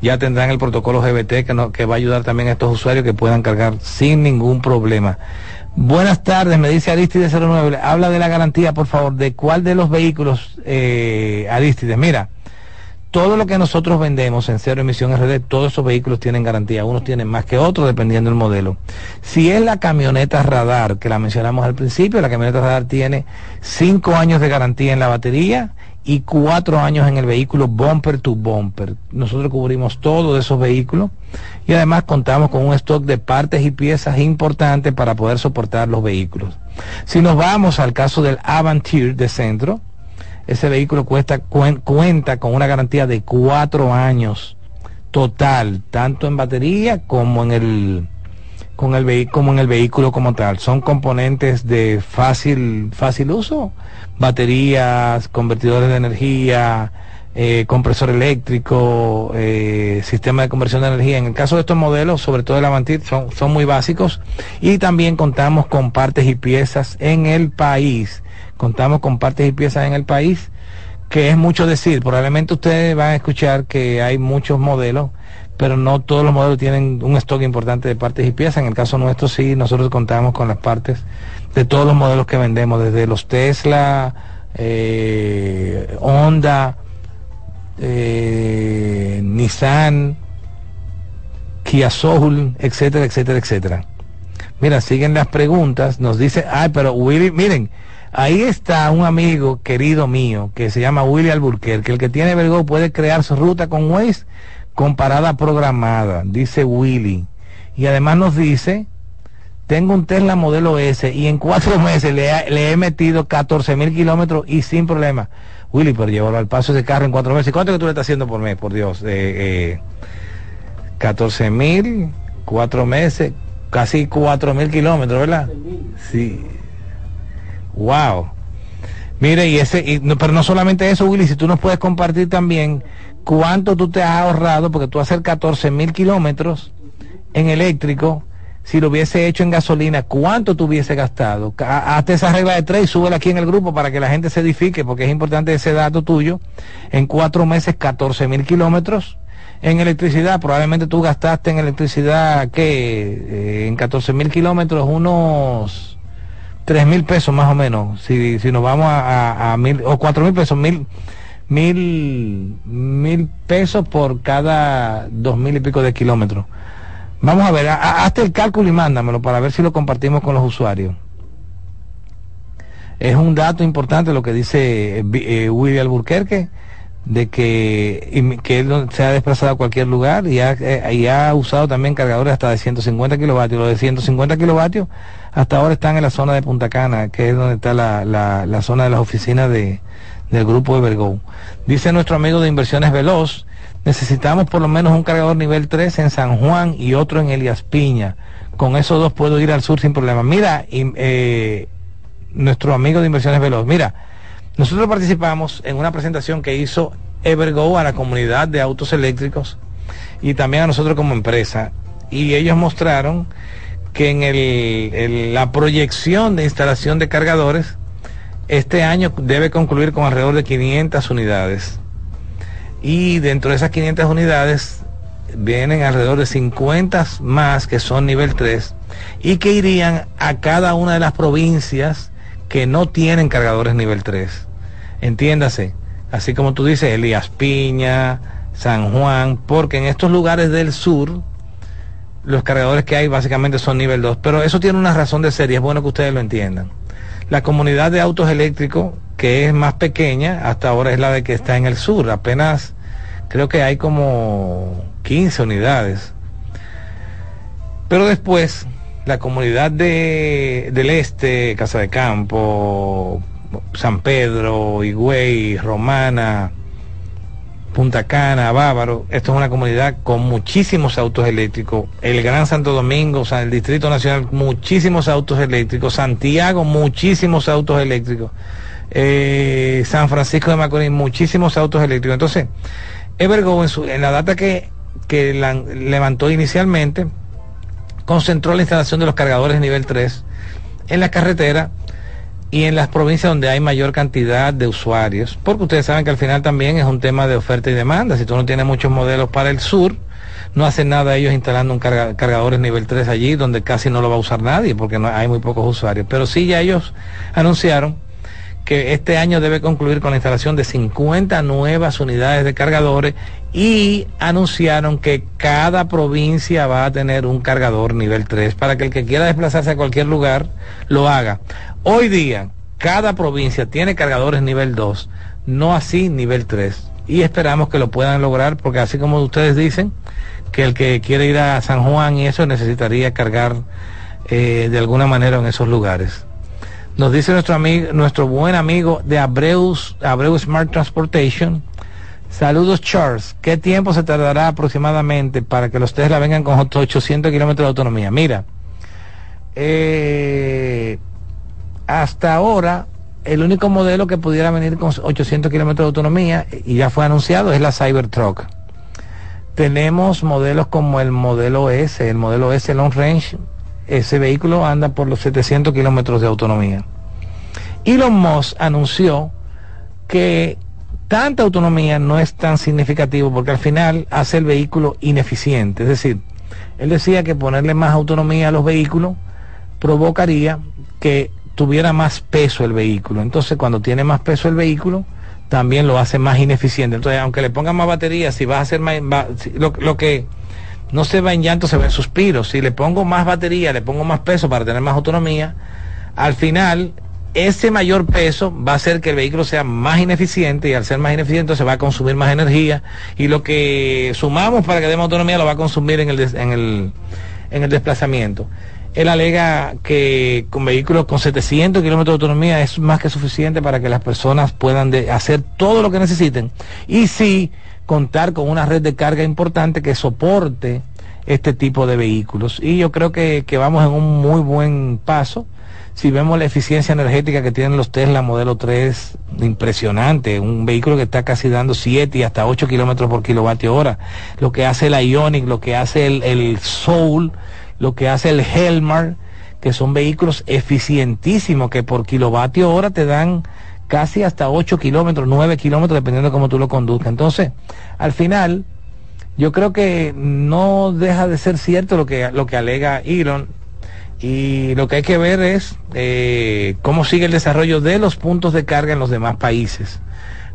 Speaker 2: ya tendrán el protocolo GBT que, que va a ayudar también a estos usuarios que puedan cargar sin ningún problema. Buenas tardes, me dice Aristides 09. Habla de la garantía, por favor, de cuál de los vehículos, eh, Aristides. Mira, todo lo que nosotros vendemos en cero emisión RD, todos esos vehículos tienen garantía. Unos tienen más que otros dependiendo del modelo. Si es la camioneta radar, que la mencionamos al principio, la camioneta radar tiene cinco años de garantía en la batería y cuatro años en el vehículo bumper to bumper. Nosotros cubrimos todos esos vehículos y además contamos con un stock de partes y piezas importantes para poder soportar los vehículos. Si nos vamos al caso del Avantir de centro, ese vehículo cuenta con una garantía de cuatro años total, tanto en batería como en el con el como en el vehículo como tal. Son componentes de fácil, fácil uso, baterías, convertidores de energía, eh, compresor eléctrico, eh, sistema de conversión de energía. En el caso de estos modelos, sobre todo el Avantir, son, son muy básicos y también contamos con partes y piezas en el país contamos con partes y piezas en el país, que es mucho decir. Probablemente ustedes van a escuchar que hay muchos modelos, pero no todos los modelos tienen un stock importante de partes y piezas. En el caso nuestro sí, nosotros contamos con las partes de todos los modelos que vendemos, desde los Tesla, eh, Honda, eh, Nissan, Kia Soul, etcétera, etcétera, etcétera. Mira, siguen las preguntas, nos dice, ay, pero Willy, miren, Ahí está un amigo querido mío que se llama Willy Alburquerque. El que tiene Vergo puede crear su ruta con Waze con parada programada, dice Willy. Y además nos dice tengo un Tesla modelo S y en cuatro meses le, he metido 14 mil kilómetros y sin problema. Willy, pero llevarlo al paso ese carro en cuatro meses. ¿Cuánto que tú le estás haciendo por mes, por Dios? Eh, 14 mil, cuatro meses, casi cuatro mil kilómetros, ¿verdad? Sí. Wow. Mire, y ese, pero no solamente eso, Willy, si tú nos puedes compartir también cuánto tú te has ahorrado, porque tú hacer 14 mil kilómetros en eléctrico, si lo hubiese hecho en gasolina, ¿cuánto tú hubiese gastado? Hazte esa regla de tres y súbela aquí en el grupo para que la gente se edifique, porque es importante ese dato tuyo. En cuatro meses, 14 mil kilómetros en electricidad. Probablemente tú gastaste en electricidad, que eh, en 14 mil kilómetros, unos 3 mil pesos más o menos. Si, si nos vamos a, a, mil, o 4 mil pesos, mil, mil, mil pesos por cada dos mil y pico de kilómetros. Vamos a ver, hazte el cálculo y mándamelo para ver si lo compartimos con los usuarios. Es un dato importante lo que dice eh, eh Willy Alburquerque de que, que él se ha desplazado a cualquier lugar y ha, eh, ha usado también cargadores hasta de 150 kilovatios. Los de 150 kilovatios hasta ahora están en la zona de Punta Cana, que es donde está la, la, zona de las oficinas de, del grupo Evergo. Dice nuestro amigo de Inversiones Veloz, necesitamos por lo menos un cargador nivel 3 en San Juan y otro en Elias Piña. Con esos dos puedo ir al sur sin problema. Mira, eh, nuestro amigo de Inversiones Veloz, mira, nosotros participamos en una presentación que hizo Evergo a la comunidad de autos eléctricos y también a nosotros como empresa. Y ellos mostraron que en el, la proyección de instalación de cargadores, este año debe concluir con alrededor de 500 unidades. Y dentro de esas 500 unidades vienen alrededor de 50 más que son nivel 3 y que irían a cada una de las provincias que no tienen cargadores nivel 3 entiéndase, así como tú dices, Elías Piña, San Juan, porque en estos lugares del sur, los cargadores que hay básicamente son nivel 2, pero eso tiene una razón de ser y es bueno que ustedes lo entiendan. La comunidad de autos eléctricos, que es más pequeña, hasta ahora es la de que está en el sur, apenas creo que hay como 15 unidades. Pero después, la comunidad de, del este, Casa de Campo, San Pedro, Higüey, Romana, Punta Cana, Bávaro. Esto es una comunidad con muchísimos autos eléctricos. El Gran Santo Domingo, o sea, el Distrito Nacional, muchísimos autos eléctricos. Santiago, muchísimos autos eléctricos. Eh, San Francisco de Macorís, muchísimos autos eléctricos. Entonces, Evergo en, en la data que, que levantó inicialmente, concentró la instalación de los cargadores nivel 3 en la carretera y en las provincias donde hay mayor cantidad de usuarios, porque ustedes saben que al final también es un tema de oferta y demanda. Si tú no tienes muchos modelos para el sur, no hacen nada ellos instalando un cargador cargadores nivel 3 allí, donde casi no lo va a usar nadie, porque no, hay muy pocos usuarios. Pero sí ya ellos anunciaron que este año debe concluir con la instalación de 50 nuevas unidades de cargadores y anunciaron que cada provincia va a tener un cargador nivel 3 para que el que quiera desplazarse a cualquier lugar lo haga. Hoy día cada provincia tiene cargadores nivel 2, no así nivel 3 y esperamos que lo puedan lograr porque así como ustedes dicen que el que quiere ir a San Juan y eso necesitaría cargar eh, de alguna manera en esos lugares. Nos dice nuestro amigo, nuestro buen amigo de Abreu Smart Transportation. Saludos Charles. ¿Qué tiempo se tardará aproximadamente para que los Tesla vengan con 800 kilómetros de autonomía? Mira, eh, hasta ahora el único modelo que pudiera venir con 800 kilómetros de autonomía y ya fue anunciado es la Cybertruck. Tenemos modelos como el modelo S, el modelo S Long Range ese vehículo anda por los 700 kilómetros de autonomía. Elon Musk anunció que tanta autonomía no es tan significativo porque al final hace el vehículo ineficiente. Es decir, él decía que ponerle más autonomía a los vehículos provocaría que tuviera más peso el vehículo. Entonces, cuando tiene más peso el vehículo, también lo hace más ineficiente. Entonces, aunque le pongan más batería, si va a hacer más, lo que no se va en llanto, se va en suspiros. Si le pongo más batería, le pongo más peso para tener más autonomía, al final ese mayor peso va a hacer que el vehículo sea más ineficiente y al ser más ineficiente se va a consumir más energía y lo que sumamos para que dé más autonomía lo va a consumir en el, en el, en el desplazamiento. Él alega que con vehículos con 700 kilómetros de autonomía es más que suficiente para que las personas puedan hacer todo lo que necesiten. Y sí, contar con una red de carga importante que soporte este tipo de vehículos. Y yo creo que, vamos en un muy buen paso. Si vemos la eficiencia energética que tienen los Tesla modelo 3, impresionante, un vehículo que está casi dando 7 y hasta 8 kilómetros por kilovatio hora, lo que hace la Ionic, lo que hace el, el Soul, lo que hace el Helmar, que son vehículos eficientísimos que por kilovatio hora te dan casi hasta 8 kilómetros, 9 kilómetros, dependiendo de cómo tú lo conduzcas. Entonces, al final, yo creo que no deja de ser cierto lo que, lo que alega Elon y lo que hay que ver es eh, cómo sigue el desarrollo de los puntos de carga en los demás países.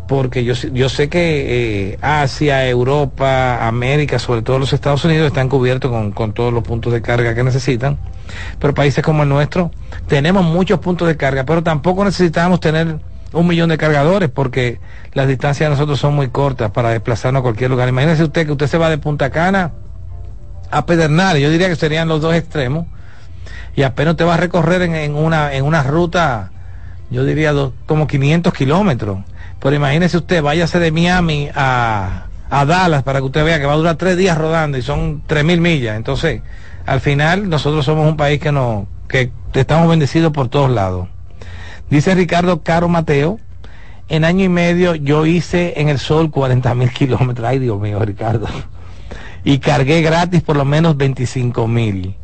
Speaker 2: Porque yo, yo sé que eh, Asia, Europa, América, sobre todo los Estados Unidos, están cubiertos con, con todos los puntos de carga que necesitan. Pero países como el nuestro tenemos muchos puntos de carga, pero tampoco necesitamos tener un millón de cargadores porque las distancias de nosotros son muy cortas para desplazarnos a cualquier lugar. Imagínese usted que usted se va de Punta Cana a Pedernales, yo diría que serían los dos extremos y apenas te vas a recorrer en, una, en una ruta, yo diría como 500 kilómetros. Pero imagínese usted, váyase de Miami a, a Dallas para que usted vea que va a durar tres días rodando y son tres mil millas. Entonces, al final nosotros somos un país que no, que estamos bendecidos por todos lados. Dice Ricardo Caro Mateo, en año y medio yo hice en el sol 40 mil kilómetros. Ay, Dios mío, Ricardo. Y cargué gratis por lo menos 25 mil.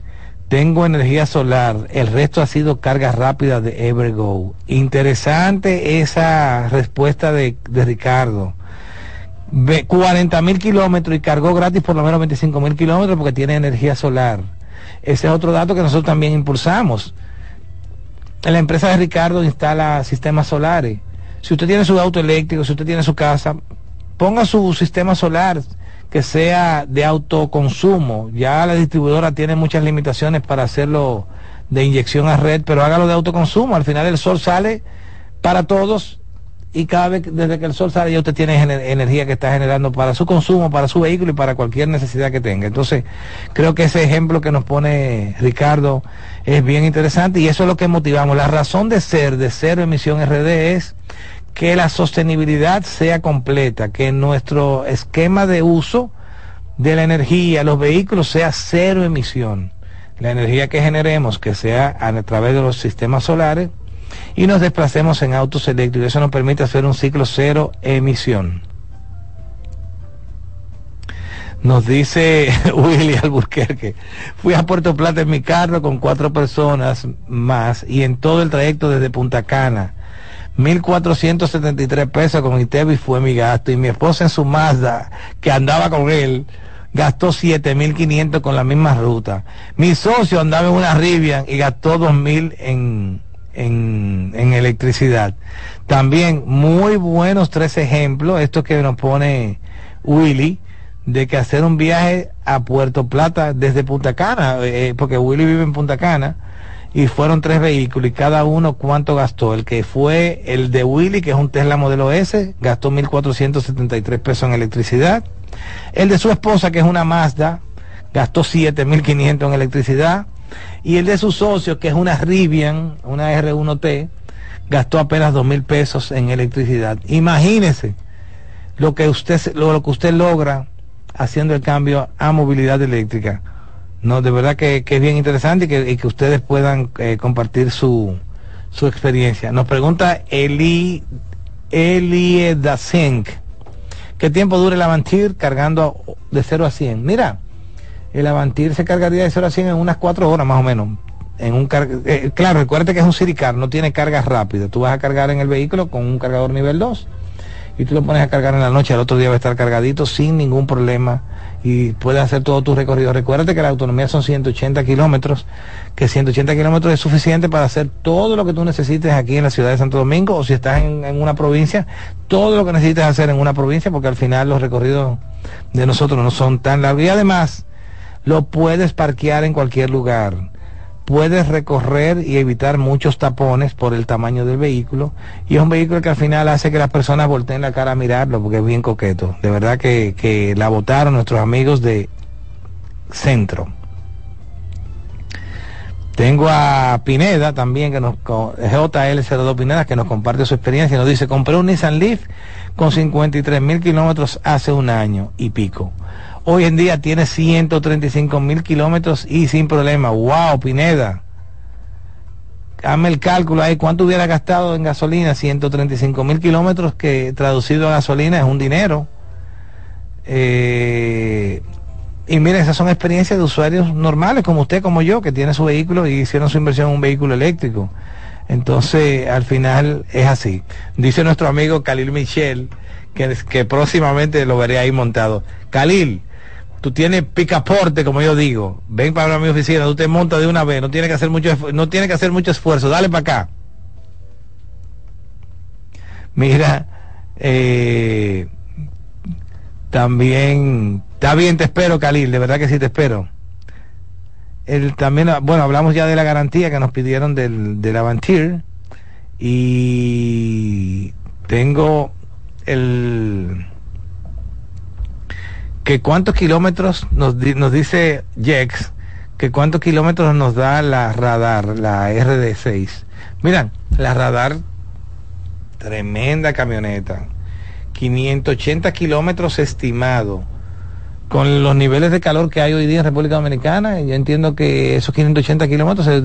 Speaker 2: Tengo energía solar, el resto ha sido carga rápida de Evergo. Interesante esa respuesta de, Ricardo. 40 mil kilómetros y cargó gratis por lo menos 25 mil kilómetros porque tiene energía solar. Ese es otro dato que nosotros también impulsamos. La empresa de Ricardo instala sistemas solares. Si usted tiene su auto eléctrico, si usted tiene su casa, ponga su sistema solar que sea de autoconsumo. Ya la distribuidora tiene muchas limitaciones para hacerlo de inyección a red, pero hágalo de autoconsumo. Al final el sol sale para todos y cada vez desde que el sol sale ya usted tiene energía que está generando para su consumo, para su vehículo y para cualquier necesidad que tenga. Entonces, creo que ese ejemplo que nos pone Ricardo es bien interesante y eso es lo que motivamos. La razón de ser de cero emisión RD es que la sostenibilidad sea completa, que nuestro esquema de uso de la energía, los vehículos sea cero emisión. La energía que generemos, que sea a través de los sistemas solares, y nos desplacemos en autos eléctricos. Eso nos permite hacer un ciclo cero emisión. Nos dice Willy Alburquerque, fui a Puerto Plata en mi carro con cuatro personas más y en todo el trayecto desde Punta Cana 1.473 pesos con Itevi fue mi gasto. Y mi esposa en su Mazda, que andaba con él, gastó 7.500 con la misma ruta. Mi socio andaba en una Rivian y gastó 2.000 en, en, electricidad. También muy buenos tres ejemplos, esto que nos pone Willy, de que hacer un viaje a Puerto Plata desde Punta Cana, eh, porque Willy vive en Punta Cana, y fueron tres vehículos y cada uno cuánto gastó. El que fue el de Willy, que es un Tesla modelo S, gastó 1.473 pesos en electricidad. El de su esposa, que es una Mazda, gastó 7.500 en electricidad. Y el de su socio, que es una Rivian, una R1T, gastó apenas 2.000 pesos en electricidad. Imagínese lo que usted, lo que usted logra haciendo el cambio a movilidad eléctrica no, de verdad que, es bien interesante y que, ustedes puedan eh, compartir su, su experiencia. Nos pregunta Eli, Eli ¿qué tiempo dura el Avantir cargando de 0 a 100? Mira, el Avantir se cargaría de 0 a 100 en unas 4 horas más o menos. En un eh, claro, recuerde que es un Siricar, no tiene carga rápida. Tú vas a cargar en el vehículo con un cargador nivel 2 y tú lo pones a cargar en la noche, al otro día va a estar cargadito sin ningún problema y puedes hacer todo tu recorrido. Recuerda que la autonomía son 180 kilómetros, que 180 kilómetros es suficiente para hacer todo lo que tú necesites aquí en la ciudad de Santo Domingo o si estás en, en una provincia, todo lo que necesites hacer en una provincia porque al final los recorridos de nosotros no son tan largos y además lo puedes parquear en cualquier lugar puedes recorrer y evitar muchos tapones por el tamaño del vehículo y es un vehículo que al final hace que las personas volteen la cara a mirarlo porque es bien coqueto. De verdad que, que la votaron nuestros amigos de Centro. Tengo a Pineda también, que nos, JL02 Pineda, que nos comparte su experiencia. Nos dice, compré un Nissan Leaf con 53 mil kilómetros hace un año y pico. Hoy en día tiene 135 mil kilómetros y sin problema. ¡Wow, Pineda! Hazme el cálculo ahí, ¿cuánto hubiera gastado en gasolina? 135 mil kilómetros que traducido a gasolina es un dinero. Eh, y miren, esas son experiencias de usuarios normales, como usted, como yo, que tiene su vehículo y hicieron su inversión en un vehículo eléctrico. Entonces, al final es así. Dice nuestro amigo Khalil Michel, que, que próximamente lo veré ahí montado. Khalil, tú tienes picaporte, como yo digo. Ven para mi oficina, tú te montas de una vez, no tienes que hacer mucho, no tiene que hacer mucho esfuerzo. Dale para acá. Mira, eh, también, está bien, te espero, Khalil, de verdad que sí te espero. El, también, bueno, hablamos ya de la garantía que nos pidieron del, del Avantir y tengo el que cuántos kilómetros nos, dice Jex que cuántos kilómetros nos da la radar, la RD6. Miran, la radar, tremenda camioneta, 580 kilómetros estimado con los niveles de calor que hay hoy día en República Dominicana, yo entiendo que esos 580 kilómetros se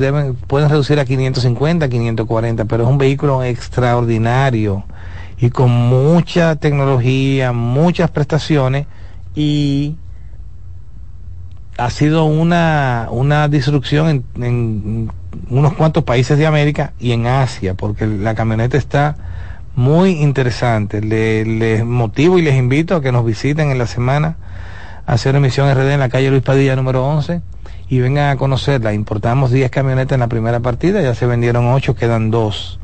Speaker 2: pueden reducir a 550, 540, pero es un vehículo extraordinario y con mucha tecnología, muchas prestaciones y ha sido una, una disrupción en, unos cuantos países de América y en Asia, porque la camioneta está muy interesante. les motivo y les invito a que nos visiten en la semana hacer emisión RD en la calle Luis Padilla número 11 y vengan a conocerla. Importamos 10 camionetas en la primera partida, ya se vendieron 8, quedan 2.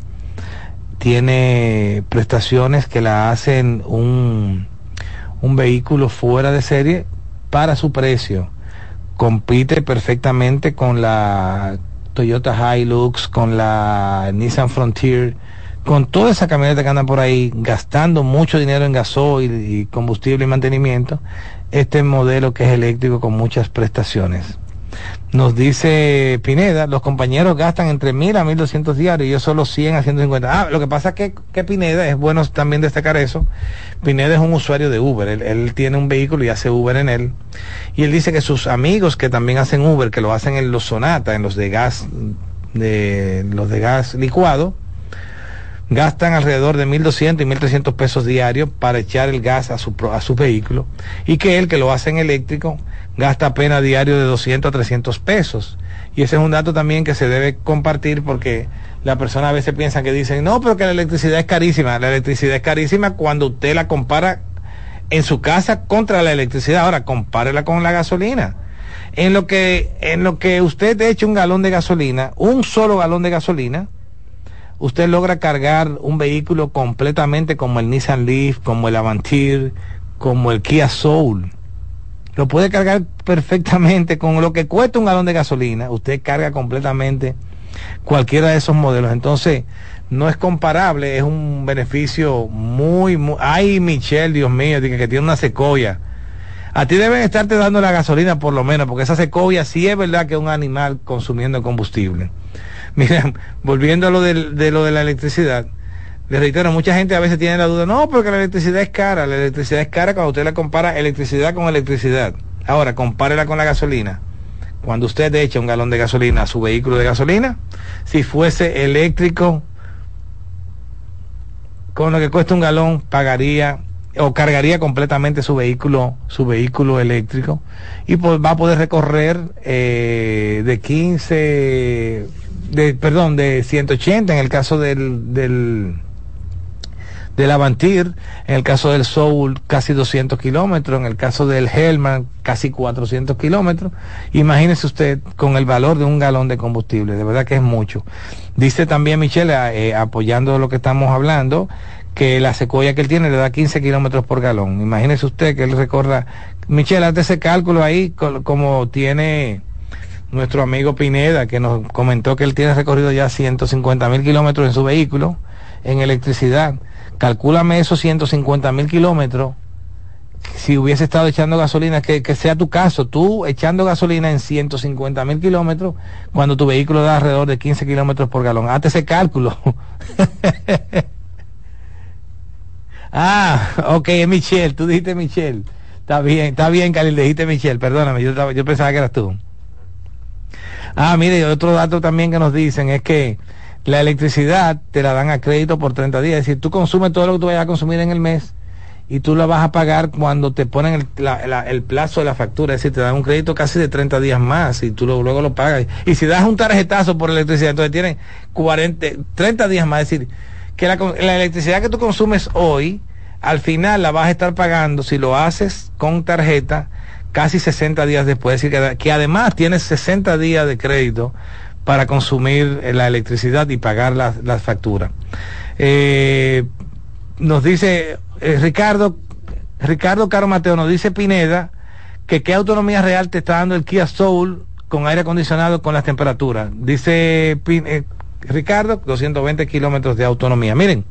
Speaker 2: Tiene prestaciones que la hacen un, un vehículo fuera de serie para su precio. Compite perfectamente con la Toyota Hilux, con la Nissan Frontier, con toda esa camioneta que andan por ahí gastando mucho dinero en gasoil y combustible y mantenimiento, este modelo que es eléctrico con muchas prestaciones. Nos dice Pineda, los compañeros gastan entre mil a mil doscientos diarios y yo solo 100 a 150. Ah, lo que pasa es que, que, Pineda, es bueno también destacar eso, Pineda es un usuario de Uber, él, él, tiene un vehículo y hace Uber en él. Y él dice que sus amigos que también hacen Uber, que lo hacen en los Sonata, en los de gas, de los de gas licuado, gastan alrededor de 1.200 y 1.300 pesos diarios para echar el gas a su, a su vehículo y que él que lo hace en eléctrico gasta apenas diario de 200 a 300 pesos. Y ese es un dato también que se debe compartir porque la persona a veces piensa que dicen, no, pero que la electricidad es carísima. La electricidad es carísima cuando usted la compara en su casa contra la electricidad. Ahora, compárela con la gasolina. En lo que, en lo que usted echa un galón de gasolina, un solo galón de gasolina, usted logra cargar un vehículo completamente como el Nissan Leaf, como el Avantir, como el Kia Soul. Lo puede cargar perfectamente con lo que cuesta un galón de gasolina. Usted carga completamente cualquiera de esos modelos. Entonces, no es comparable, es un beneficio muy, muy... Ay, Michelle, Dios mío, que, tiene una secoya. A ti deben estarte dando la gasolina por lo menos, porque esa secoya sí es verdad que es un animal consumiendo combustible. Mira, volviendo a lo de, lo de la electricidad, les reitero, mucha gente a veces tiene la duda, no, porque la electricidad es cara, la electricidad es cara cuando usted la compara electricidad con electricidad. Ahora, compárela con la gasolina. Cuando usted echa un galón de gasolina a su vehículo de gasolina, si fuese eléctrico, con lo que cuesta un galón, pagaría o cargaría completamente su vehículo, su vehículo eléctrico y pues va a poder recorrer eh, de 15 de, perdón, de 180 en el caso del, del, del Avantir, en el caso del Soul casi 200 kilómetros, en el caso del Hellman casi 400 kilómetros. Imagínese usted con el valor de un galón de combustible, de verdad que es mucho. Dice también Michelle, eh, apoyando lo que estamos hablando, que la secuoya que él tiene le da 15 kilómetros por galón. Imagínese usted que él recorra, Michelle, hazte ese cálculo ahí como tiene nuestro amigo Pineda, que nos comentó que él tiene recorrido ya 150 mil kilómetros en su vehículo en electricidad. Calcúlame esos 150 mil kilómetros si hubiese estado echando gasolina, que, que, sea tu caso, tú echando gasolina en 150 mil kilómetros, cuando tu vehículo da alrededor de 15 kilómetros por galón. Hazte ese cálculo. ah, ok, es Michelle, tú dijiste Michelle. Está bien, está bien, Khalil, dijiste Michelle, perdóname, yo, yo pensaba que eras tú. Ah, mire, otro dato también que nos dicen es que la electricidad te la dan a crédito por 30 días. Es decir, tú consumes todo lo que tú vayas a consumir en el mes y tú la vas a pagar cuando te ponen el, plazo de la factura. Es decir, te dan un crédito casi de 30 días más y tú luego lo pagas. Y si das un tarjetazo por electricidad, entonces tienes 40, 30 días más. Es decir, que la, la electricidad que tú consumes hoy, al final la vas a estar pagando si lo haces con tarjeta casi 60 días después. Es decir, que, que además tienes 60 días de crédito para consumir la electricidad y pagar las la facturas. Eh, nos dice eh, Ricardo, Ricardo Caro Mateo, nos dice Pineda que qué autonomía real te está dando el Kia Soul con aire acondicionado con las temperaturas. Dice eh, Ricardo, 220 kilómetros de autonomía. Miren,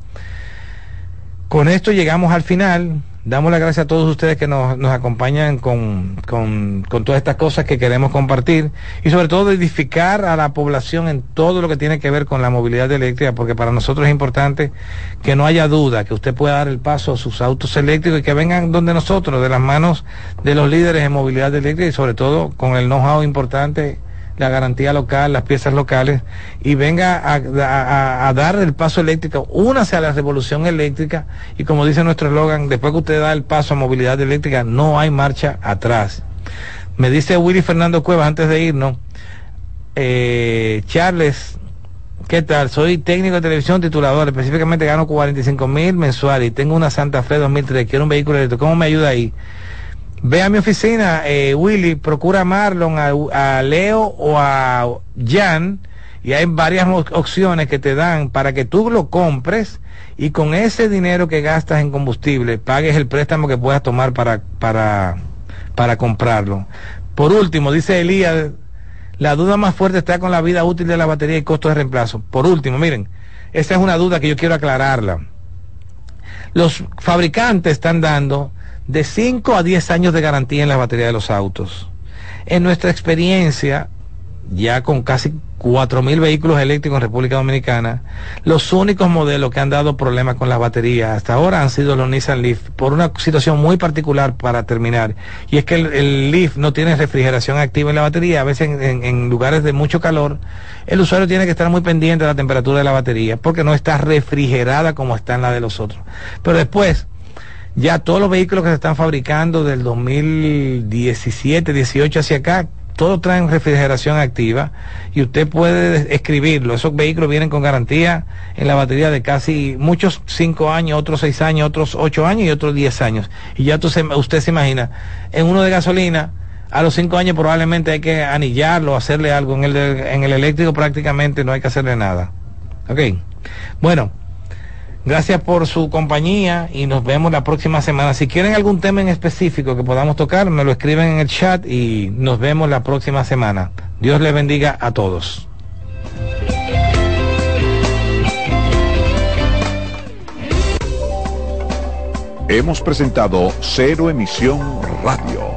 Speaker 2: con esto llegamos al final Damos las gracias a todos ustedes que nos, acompañan con, todas estas cosas que queremos compartir y sobre todo edificar a la población en todo lo que tiene que ver con la movilidad eléctrica, porque para nosotros es importante que no haya duda, que usted pueda dar el paso a sus autos eléctricos y que vengan donde nosotros, de las manos de los líderes en movilidad eléctrica y sobre todo con el know-how importante la garantía local, las piezas locales, y venga a, dar el paso eléctrico, únase a la revolución eléctrica, y como dice nuestro eslogan, después que usted da el paso a movilidad eléctrica, no hay marcha atrás. Me dice Willy Fernando Cuevas antes de irnos, eh, Charles, ¿qué tal? Soy técnico de televisión titulador, específicamente gano 45 mil mensuales y tengo una Santa Fe 2003, quiero un vehículo eléctrico, ¿cómo me ayuda ahí? Ve a mi oficina, eh, Willy, procura a Marlon, a, Leo o a Jan, y hay varias opciones que te dan para que tú lo compres y con ese dinero que gastas en combustible pagues el préstamo que puedas tomar para, para, para comprarlo. Por último, dice Elías, la duda más fuerte está con la vida útil de la batería y costo de reemplazo. Por último, miren, esa es una duda que yo quiero aclararla. Los fabricantes están dando de 5 a 10 años de garantía en la batería de los autos. En nuestra experiencia, ya con casi 4.000 vehículos eléctricos en República Dominicana, los únicos modelos que han dado problemas con las baterías hasta ahora han sido los Nissan Leaf, por una situación muy particular para terminar, y es que el, Leaf no tiene refrigeración activa en la batería, a veces en, en, lugares de mucho calor, el usuario tiene que estar muy pendiente de la temperatura de la batería, porque no está refrigerada como está en la de los otros. Pero después, ya todos los vehículos que se están fabricando del 2017, 18 hacia acá, todos traen refrigeración activa y usted puede escribirlo. Esos vehículos vienen con garantía en la batería de casi muchos 5 años, otros 6 años, otros 8 años y otros 10 años. Y ya usted se imagina, en uno de gasolina, a los 5 años probablemente hay que anillarlo, hacerle algo. En el, en el eléctrico prácticamente no hay que hacerle nada. Ok. Bueno. Gracias por su compañía y nos vemos la próxima semana. Si quieren algún tema en específico que podamos tocar, me lo escriben en el chat y nos vemos la próxima semana. Dios les bendiga a todos.
Speaker 1: Hemos presentado Cero Emisión Radio,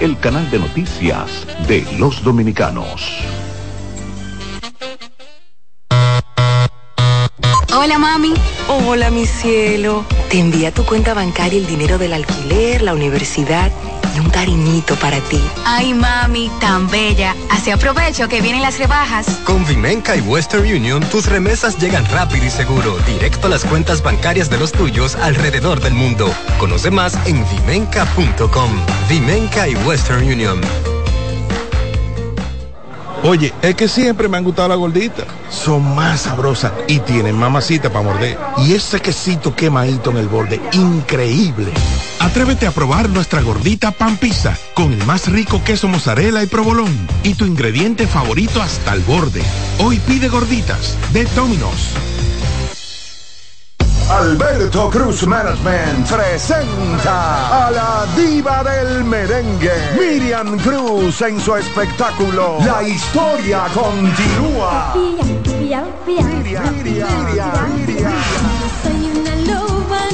Speaker 1: el canal de noticias de los dominicanos.
Speaker 6: Hola mami. Hola mi cielo. Te envía tu cuenta bancaria el dinero del alquiler, la universidad y un cariñito para ti.
Speaker 7: Ay mami, tan bella. Así aprovecho que vienen las rebajas.
Speaker 8: Con Vimenca y Western Union tus remesas llegan rápido y seguro, directo a las cuentas bancarias de los tuyos alrededor del mundo. Conoce más en vimenca.com. Vimenca y Western Union.
Speaker 9: Oye, es que siempre me han gustado las gorditas. Son más sabrosas y tienen mamacita para morder. Y ese quesito quemadito en el borde, increíble. Atrévete a probar nuestra gordita pan pizza con el más rico queso mozzarella y provolón y tu ingrediente favorito hasta el borde. Hoy pide gorditas de Domino's.
Speaker 10: Alberto Cruz Management presenta a la diva del merengue, Miriam Cruz en su espectáculo La historia continúa. Miriam, Miriam, Miriam, Miriam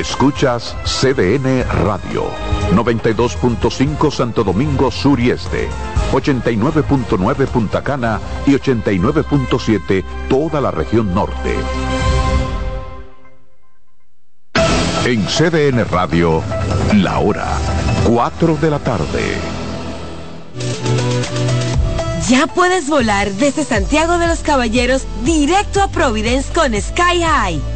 Speaker 1: Escuchas CDN Radio. 92.5 Santo Domingo Sur y Este. 89.9 Punta Cana y 89.7 toda la región norte. En CDN Radio, la hora 4 de la tarde.
Speaker 11: Ya puedes volar desde Santiago de los Caballeros directo a Providence con Sky High.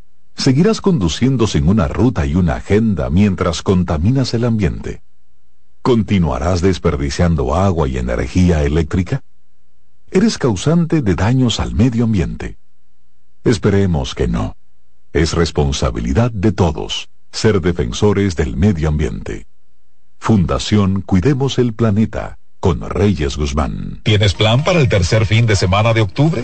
Speaker 1: ¿Seguirás conduciendo sin una ruta y una agenda mientras contaminas el ambiente? ¿Continuarás desperdiciando agua y energía eléctrica? ¿Eres causante de daños al medio ambiente? Esperemos que no. Es responsabilidad de todos ser defensores del medio ambiente. Fundación Cuidemos el Planeta con Reyes Guzmán.
Speaker 12: ¿Tienes plan para el tercer fin de semana de octubre?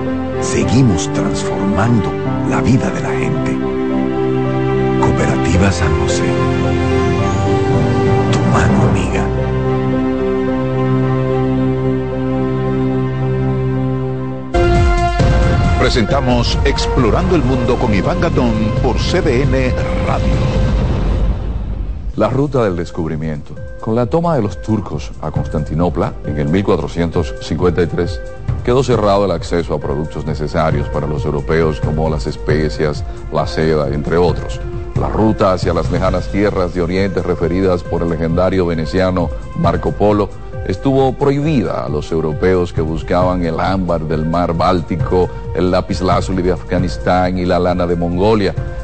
Speaker 13: seguimos transformando la vida de la gente. Cooperativa San José. Tu mano amiga.
Speaker 1: Presentamos Explorando el Mundo con Iván Gatón por CDN Radio.
Speaker 14: La ruta del descubrimiento. Con la toma de los turcos a Constantinopla en el 1453, quedó cerrado el acceso a productos necesarios para los europeos como las especias, la seda, entre otros. La ruta hacia las lejanas tierras de Oriente referidas por el legendario veneciano Marco Polo estuvo prohibida a los europeos que buscaban el ámbar del mar Báltico, el lápiz lazuli de Afganistán y la lana de Mongolia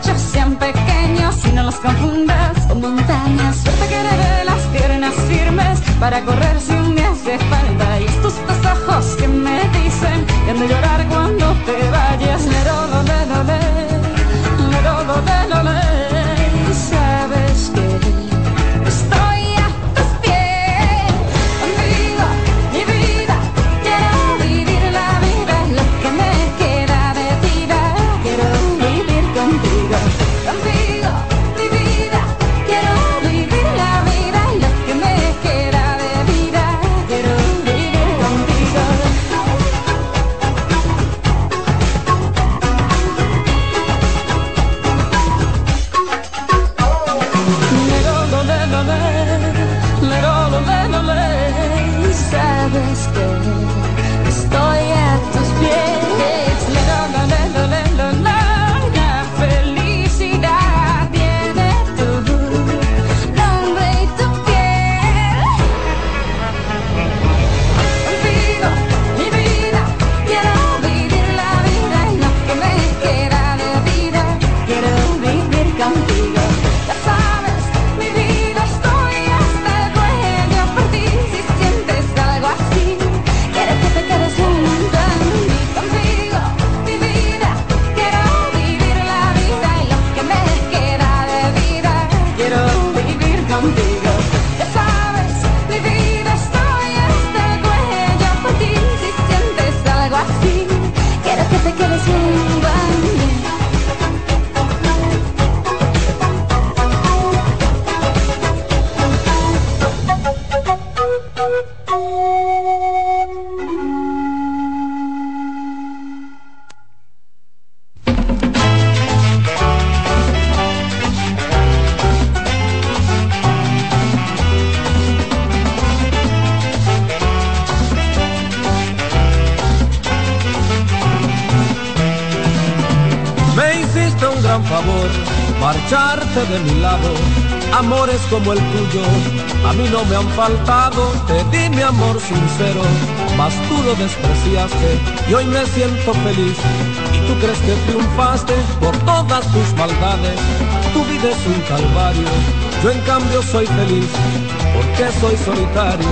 Speaker 15: Pechos sean pequeños y no los confundas con montañas. Suerte que las piernas firmes para correr
Speaker 16: Yo en cambio soy feliz porque soy solitario.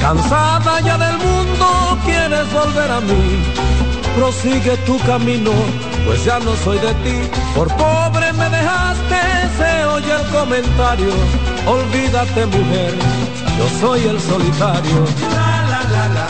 Speaker 16: Cansada ya del mundo, quieres volver a mí. Prosigue tu camino, pues ya no soy de ti, por pobre comentarios, olvídate mujer, yo soy el solitario. La, la, la,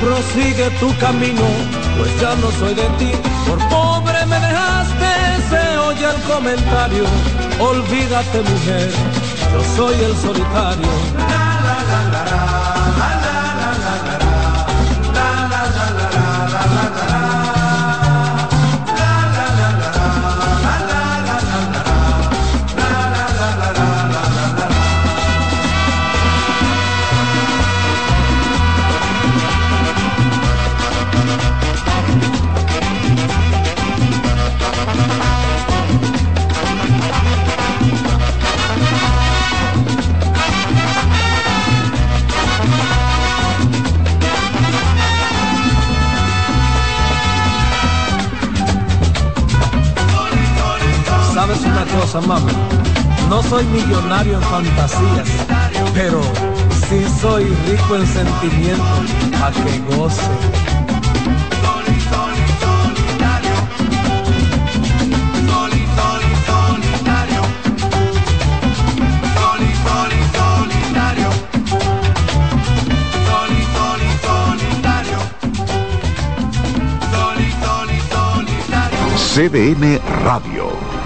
Speaker 16: prosigue tu camino, pues ya no soy de ti. Por pobre me dejaste, se oye el comentario. Olvídate mujer, yo soy el solitario. No soy millonario en fantasías, pero sí soy rico en sentimientos. A que goce.
Speaker 17: CDN Radio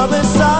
Speaker 17: other side.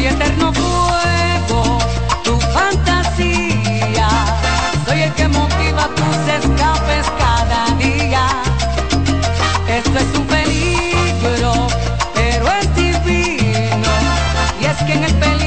Speaker 18: soy eterno fuego, tu fantasía. Soy el que motiva tus escapes cada día. Esto es un peligro, pero es divino. Y es que en el peligro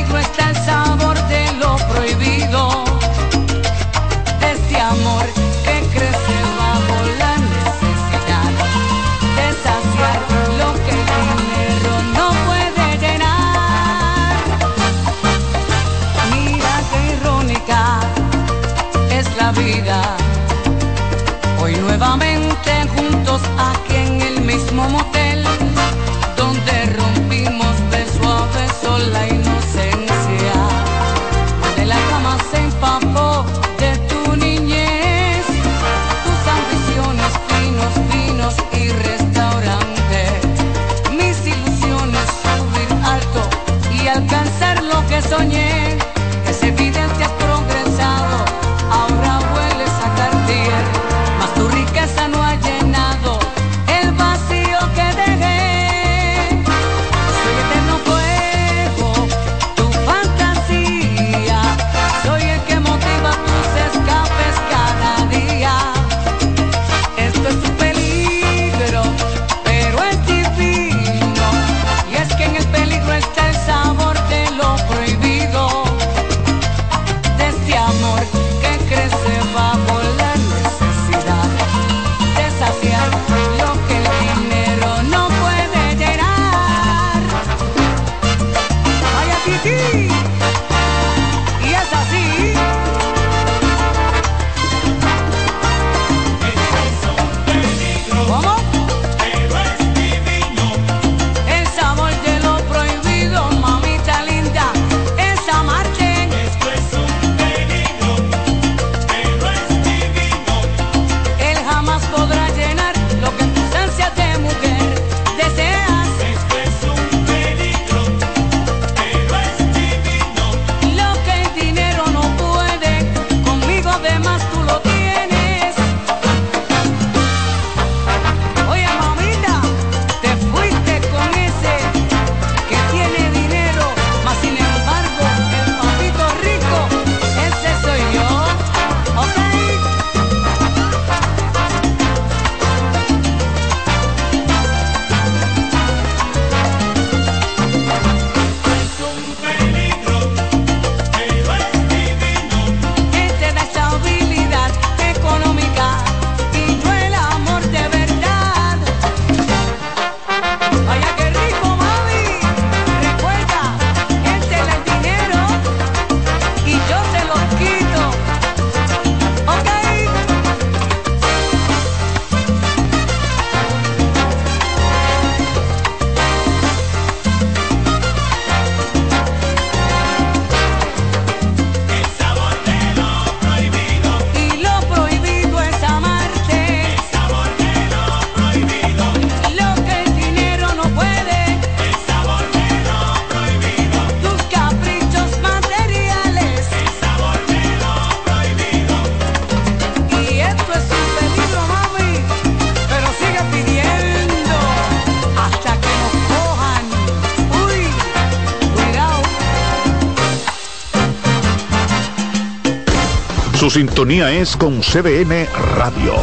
Speaker 1: sintonía es con CBN Radio.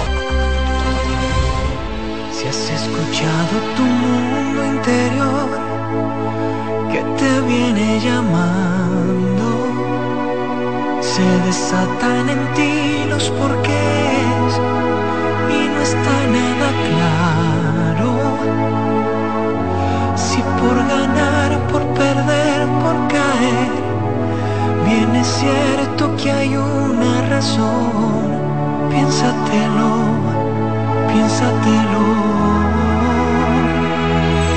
Speaker 19: Si has escuchado tu mundo interior que te viene llamando, se desatan en ti los porqués y no está nada claro. Si por ganar, por perder, por caer, bien es cierto que hay una razón, piénsatelo, piénsatelo.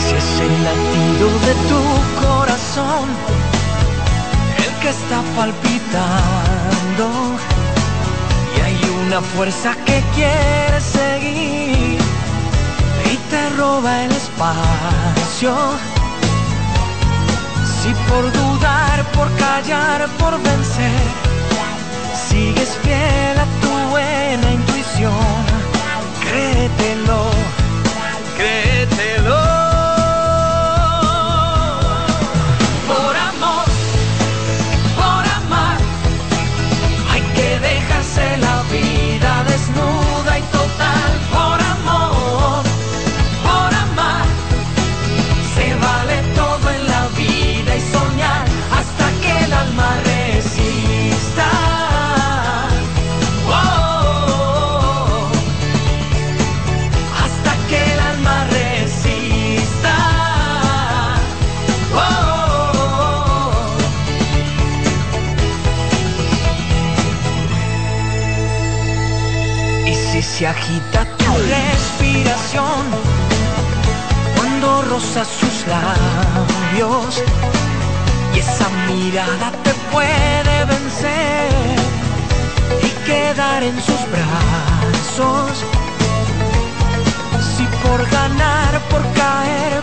Speaker 19: Si es el latido de tu corazón, el que está palpitando, y hay una fuerza que quiere seguir y te roba el espacio. Si por dudar, por callar, por vencer, sigues fiel a tu buena intuición, créetelo, créetelo. Y esa mirada te puede vencer y quedar en sus brazos. Si por ganar, por caer,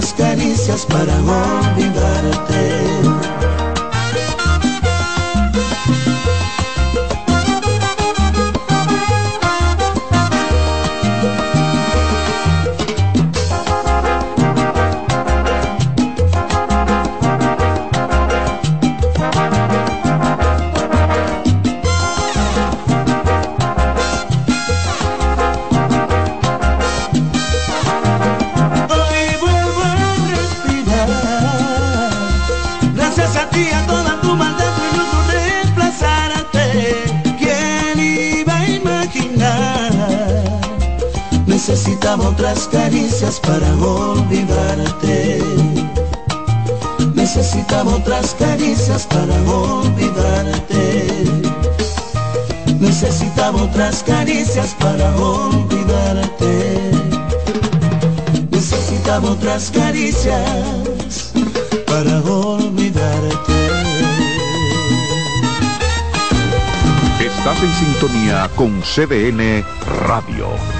Speaker 20: Otras caricias para olvidarte. Otras caricias para olvidarte. Necesitaba otras caricias para olvidarte. Necesitaba otras caricias para olvidarte. Necesitaba otras caricias para olvidarte.
Speaker 1: Estás en sintonía con CDN Radio.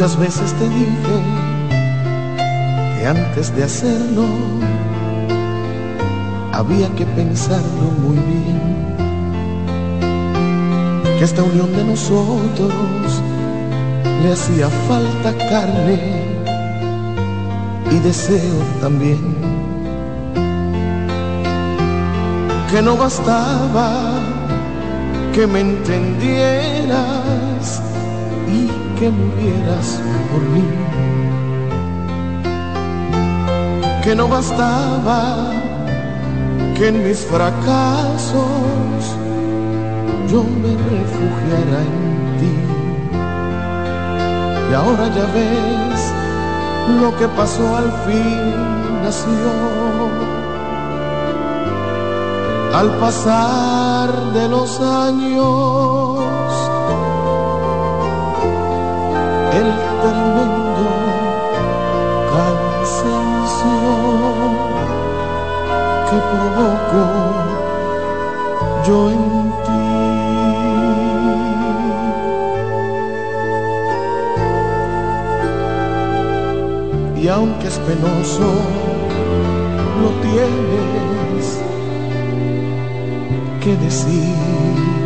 Speaker 20: Muchas veces te dije que antes de hacerlo había que pensarlo muy bien. Que esta unión de nosotros le hacía falta carne y deseo también. Que no bastaba que me entendieras que murieras por mí. Que no bastaba que en mis fracasos yo me refugiara en ti. Y ahora ya ves lo que pasó al fin nació. Al pasar de los años, tremendo cansancio que provoco yo en ti. Y aunque es penoso, lo tienes que decir.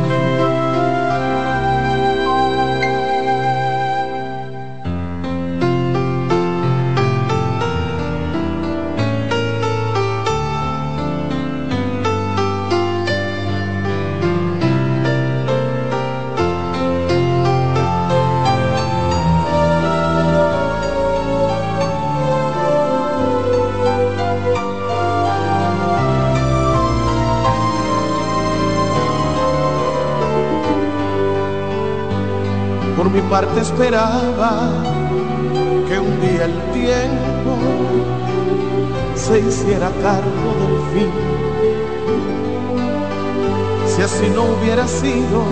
Speaker 20: Mi parte esperaba que un día el tiempo se hiciera cargo del fin. Si así no hubiera sido,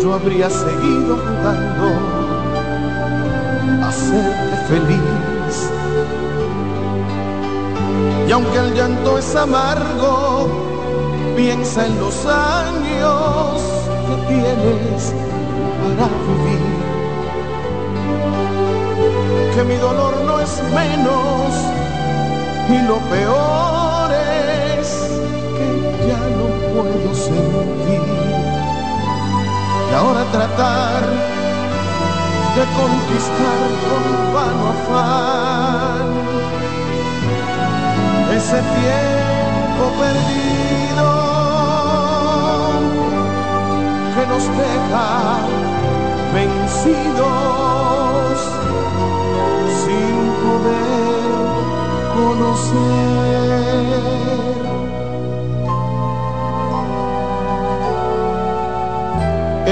Speaker 20: yo habría seguido jugando a hacerte feliz. Y aunque el llanto es amargo, piensa en los años que tienes para vivir. Que mi dolor no es menos y lo peor es que ya no puedo sentir. Y ahora tratar de conquistar con vano afán ese tiempo perdido que nos deja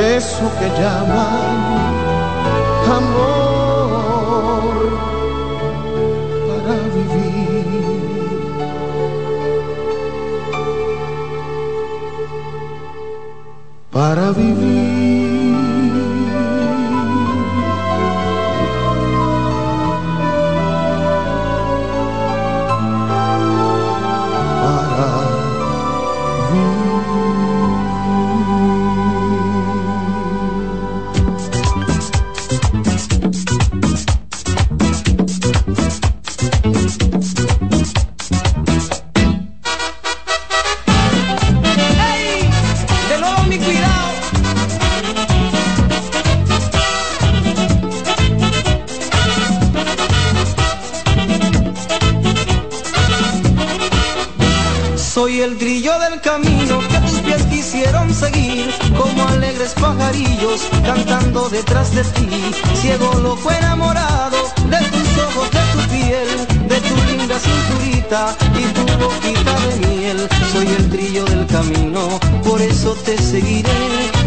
Speaker 20: eso que llaman amor para vivir. Para vivir.
Speaker 21: Y tu boquita de miel. Soy el trillo del camino, por eso te seguiré.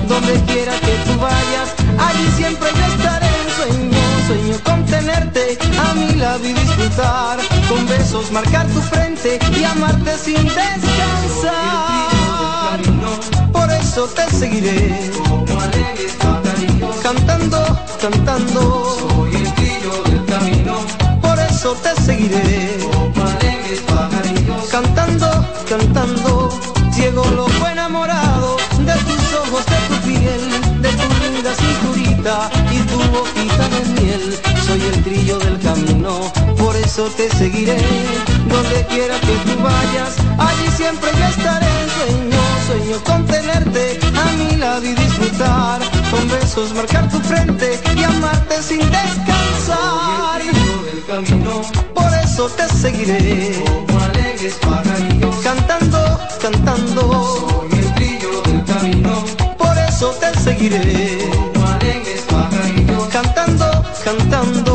Speaker 21: Donde quiera que tú vayas, allí siempre yo estaré. Sueño, sueño con tenerte a mi lado y disfrutar. Con besos marcar tu frente y amarte sin descansar. Por eso te seguiré. Cantando, cantando. Soy el trillo del camino. Por eso te seguiré. Cantando, cantando. Ciego loco enamorado de tus ojos, de tu piel, de tu linda cinturita y tu boquita de miel. Soy el trillo del camino, por eso te seguiré. Donde quiera que tú vayas, allí siempre yo estaré. Sueño, sueño con tenerte a mi lado y disfrutar. Con besos marcar tu frente y amarte sin descansar. Por eso te seguiré. Cantando, cantando. Soy el trillo del camino. Por eso te seguiré. Cantando, cantando.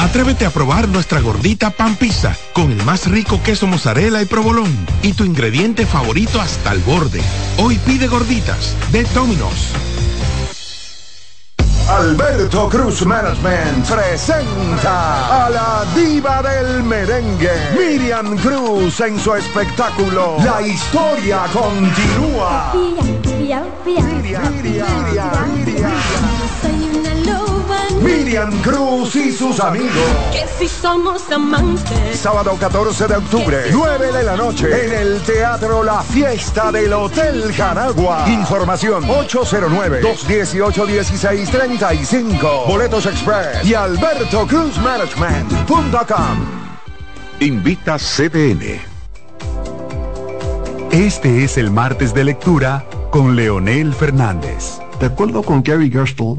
Speaker 9: Atrévete a probar nuestra gordita pan pizza con el más rico queso mozzarella y provolón y tu ingrediente favorito hasta el borde. Hoy pide gorditas de Domino's.
Speaker 10: Alberto Cruz Management presenta a la diva del merengue, Miriam Cruz en su espectáculo La historia continúa. Miriam, Miriam, Miriam. Miriam Cruz y sus amigos.
Speaker 22: Que si somos amantes.
Speaker 10: Sábado 14 de octubre, 9 de la noche, en el Teatro La Fiesta del Hotel Janagua. Información 809-218-1635. Boletos Express y Alberto Cruz Management.com.
Speaker 1: Invita CDN.
Speaker 23: Este es el martes de lectura con Leonel Fernández.
Speaker 24: De acuerdo con Gary Gerstle,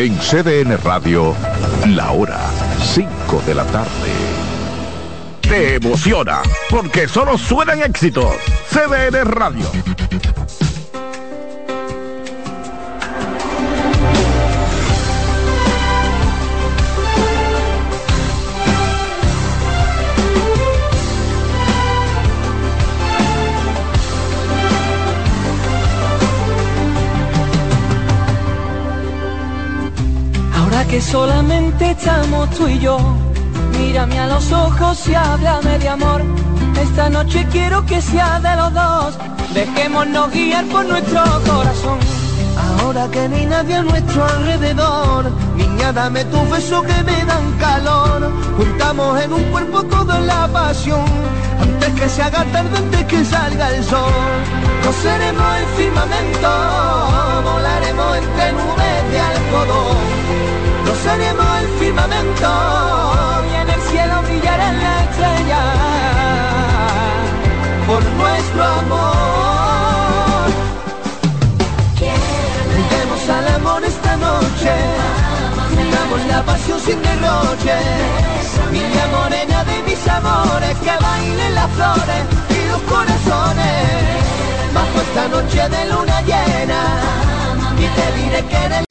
Speaker 1: En CDN Radio, la hora 5 de la tarde.
Speaker 25: Te emociona, porque solo suenan éxitos. CDN Radio.
Speaker 17: Que solamente estamos tú y yo, mírame a los ojos y háblame de amor. Esta noche quiero que sea de los dos, dejémonos guiar por nuestro corazón. Ahora que no hay nadie a nuestro alrededor, niña dame tu beso que me dan calor. Juntamos en un cuerpo toda la pasión, antes que se haga tarde, antes que salga el sol. Coseremos el firmamento, volaremos entre nubes de algodón. Rozaremos el firmamento y en el cielo brillarán las estrellas por nuestro amor. Demos al amor esta noche, damos la pasión sin derroche. Niña morena de mis amores, que bailen las flores y los corazones. Bajo esta noche de luna llena, y te diré que eres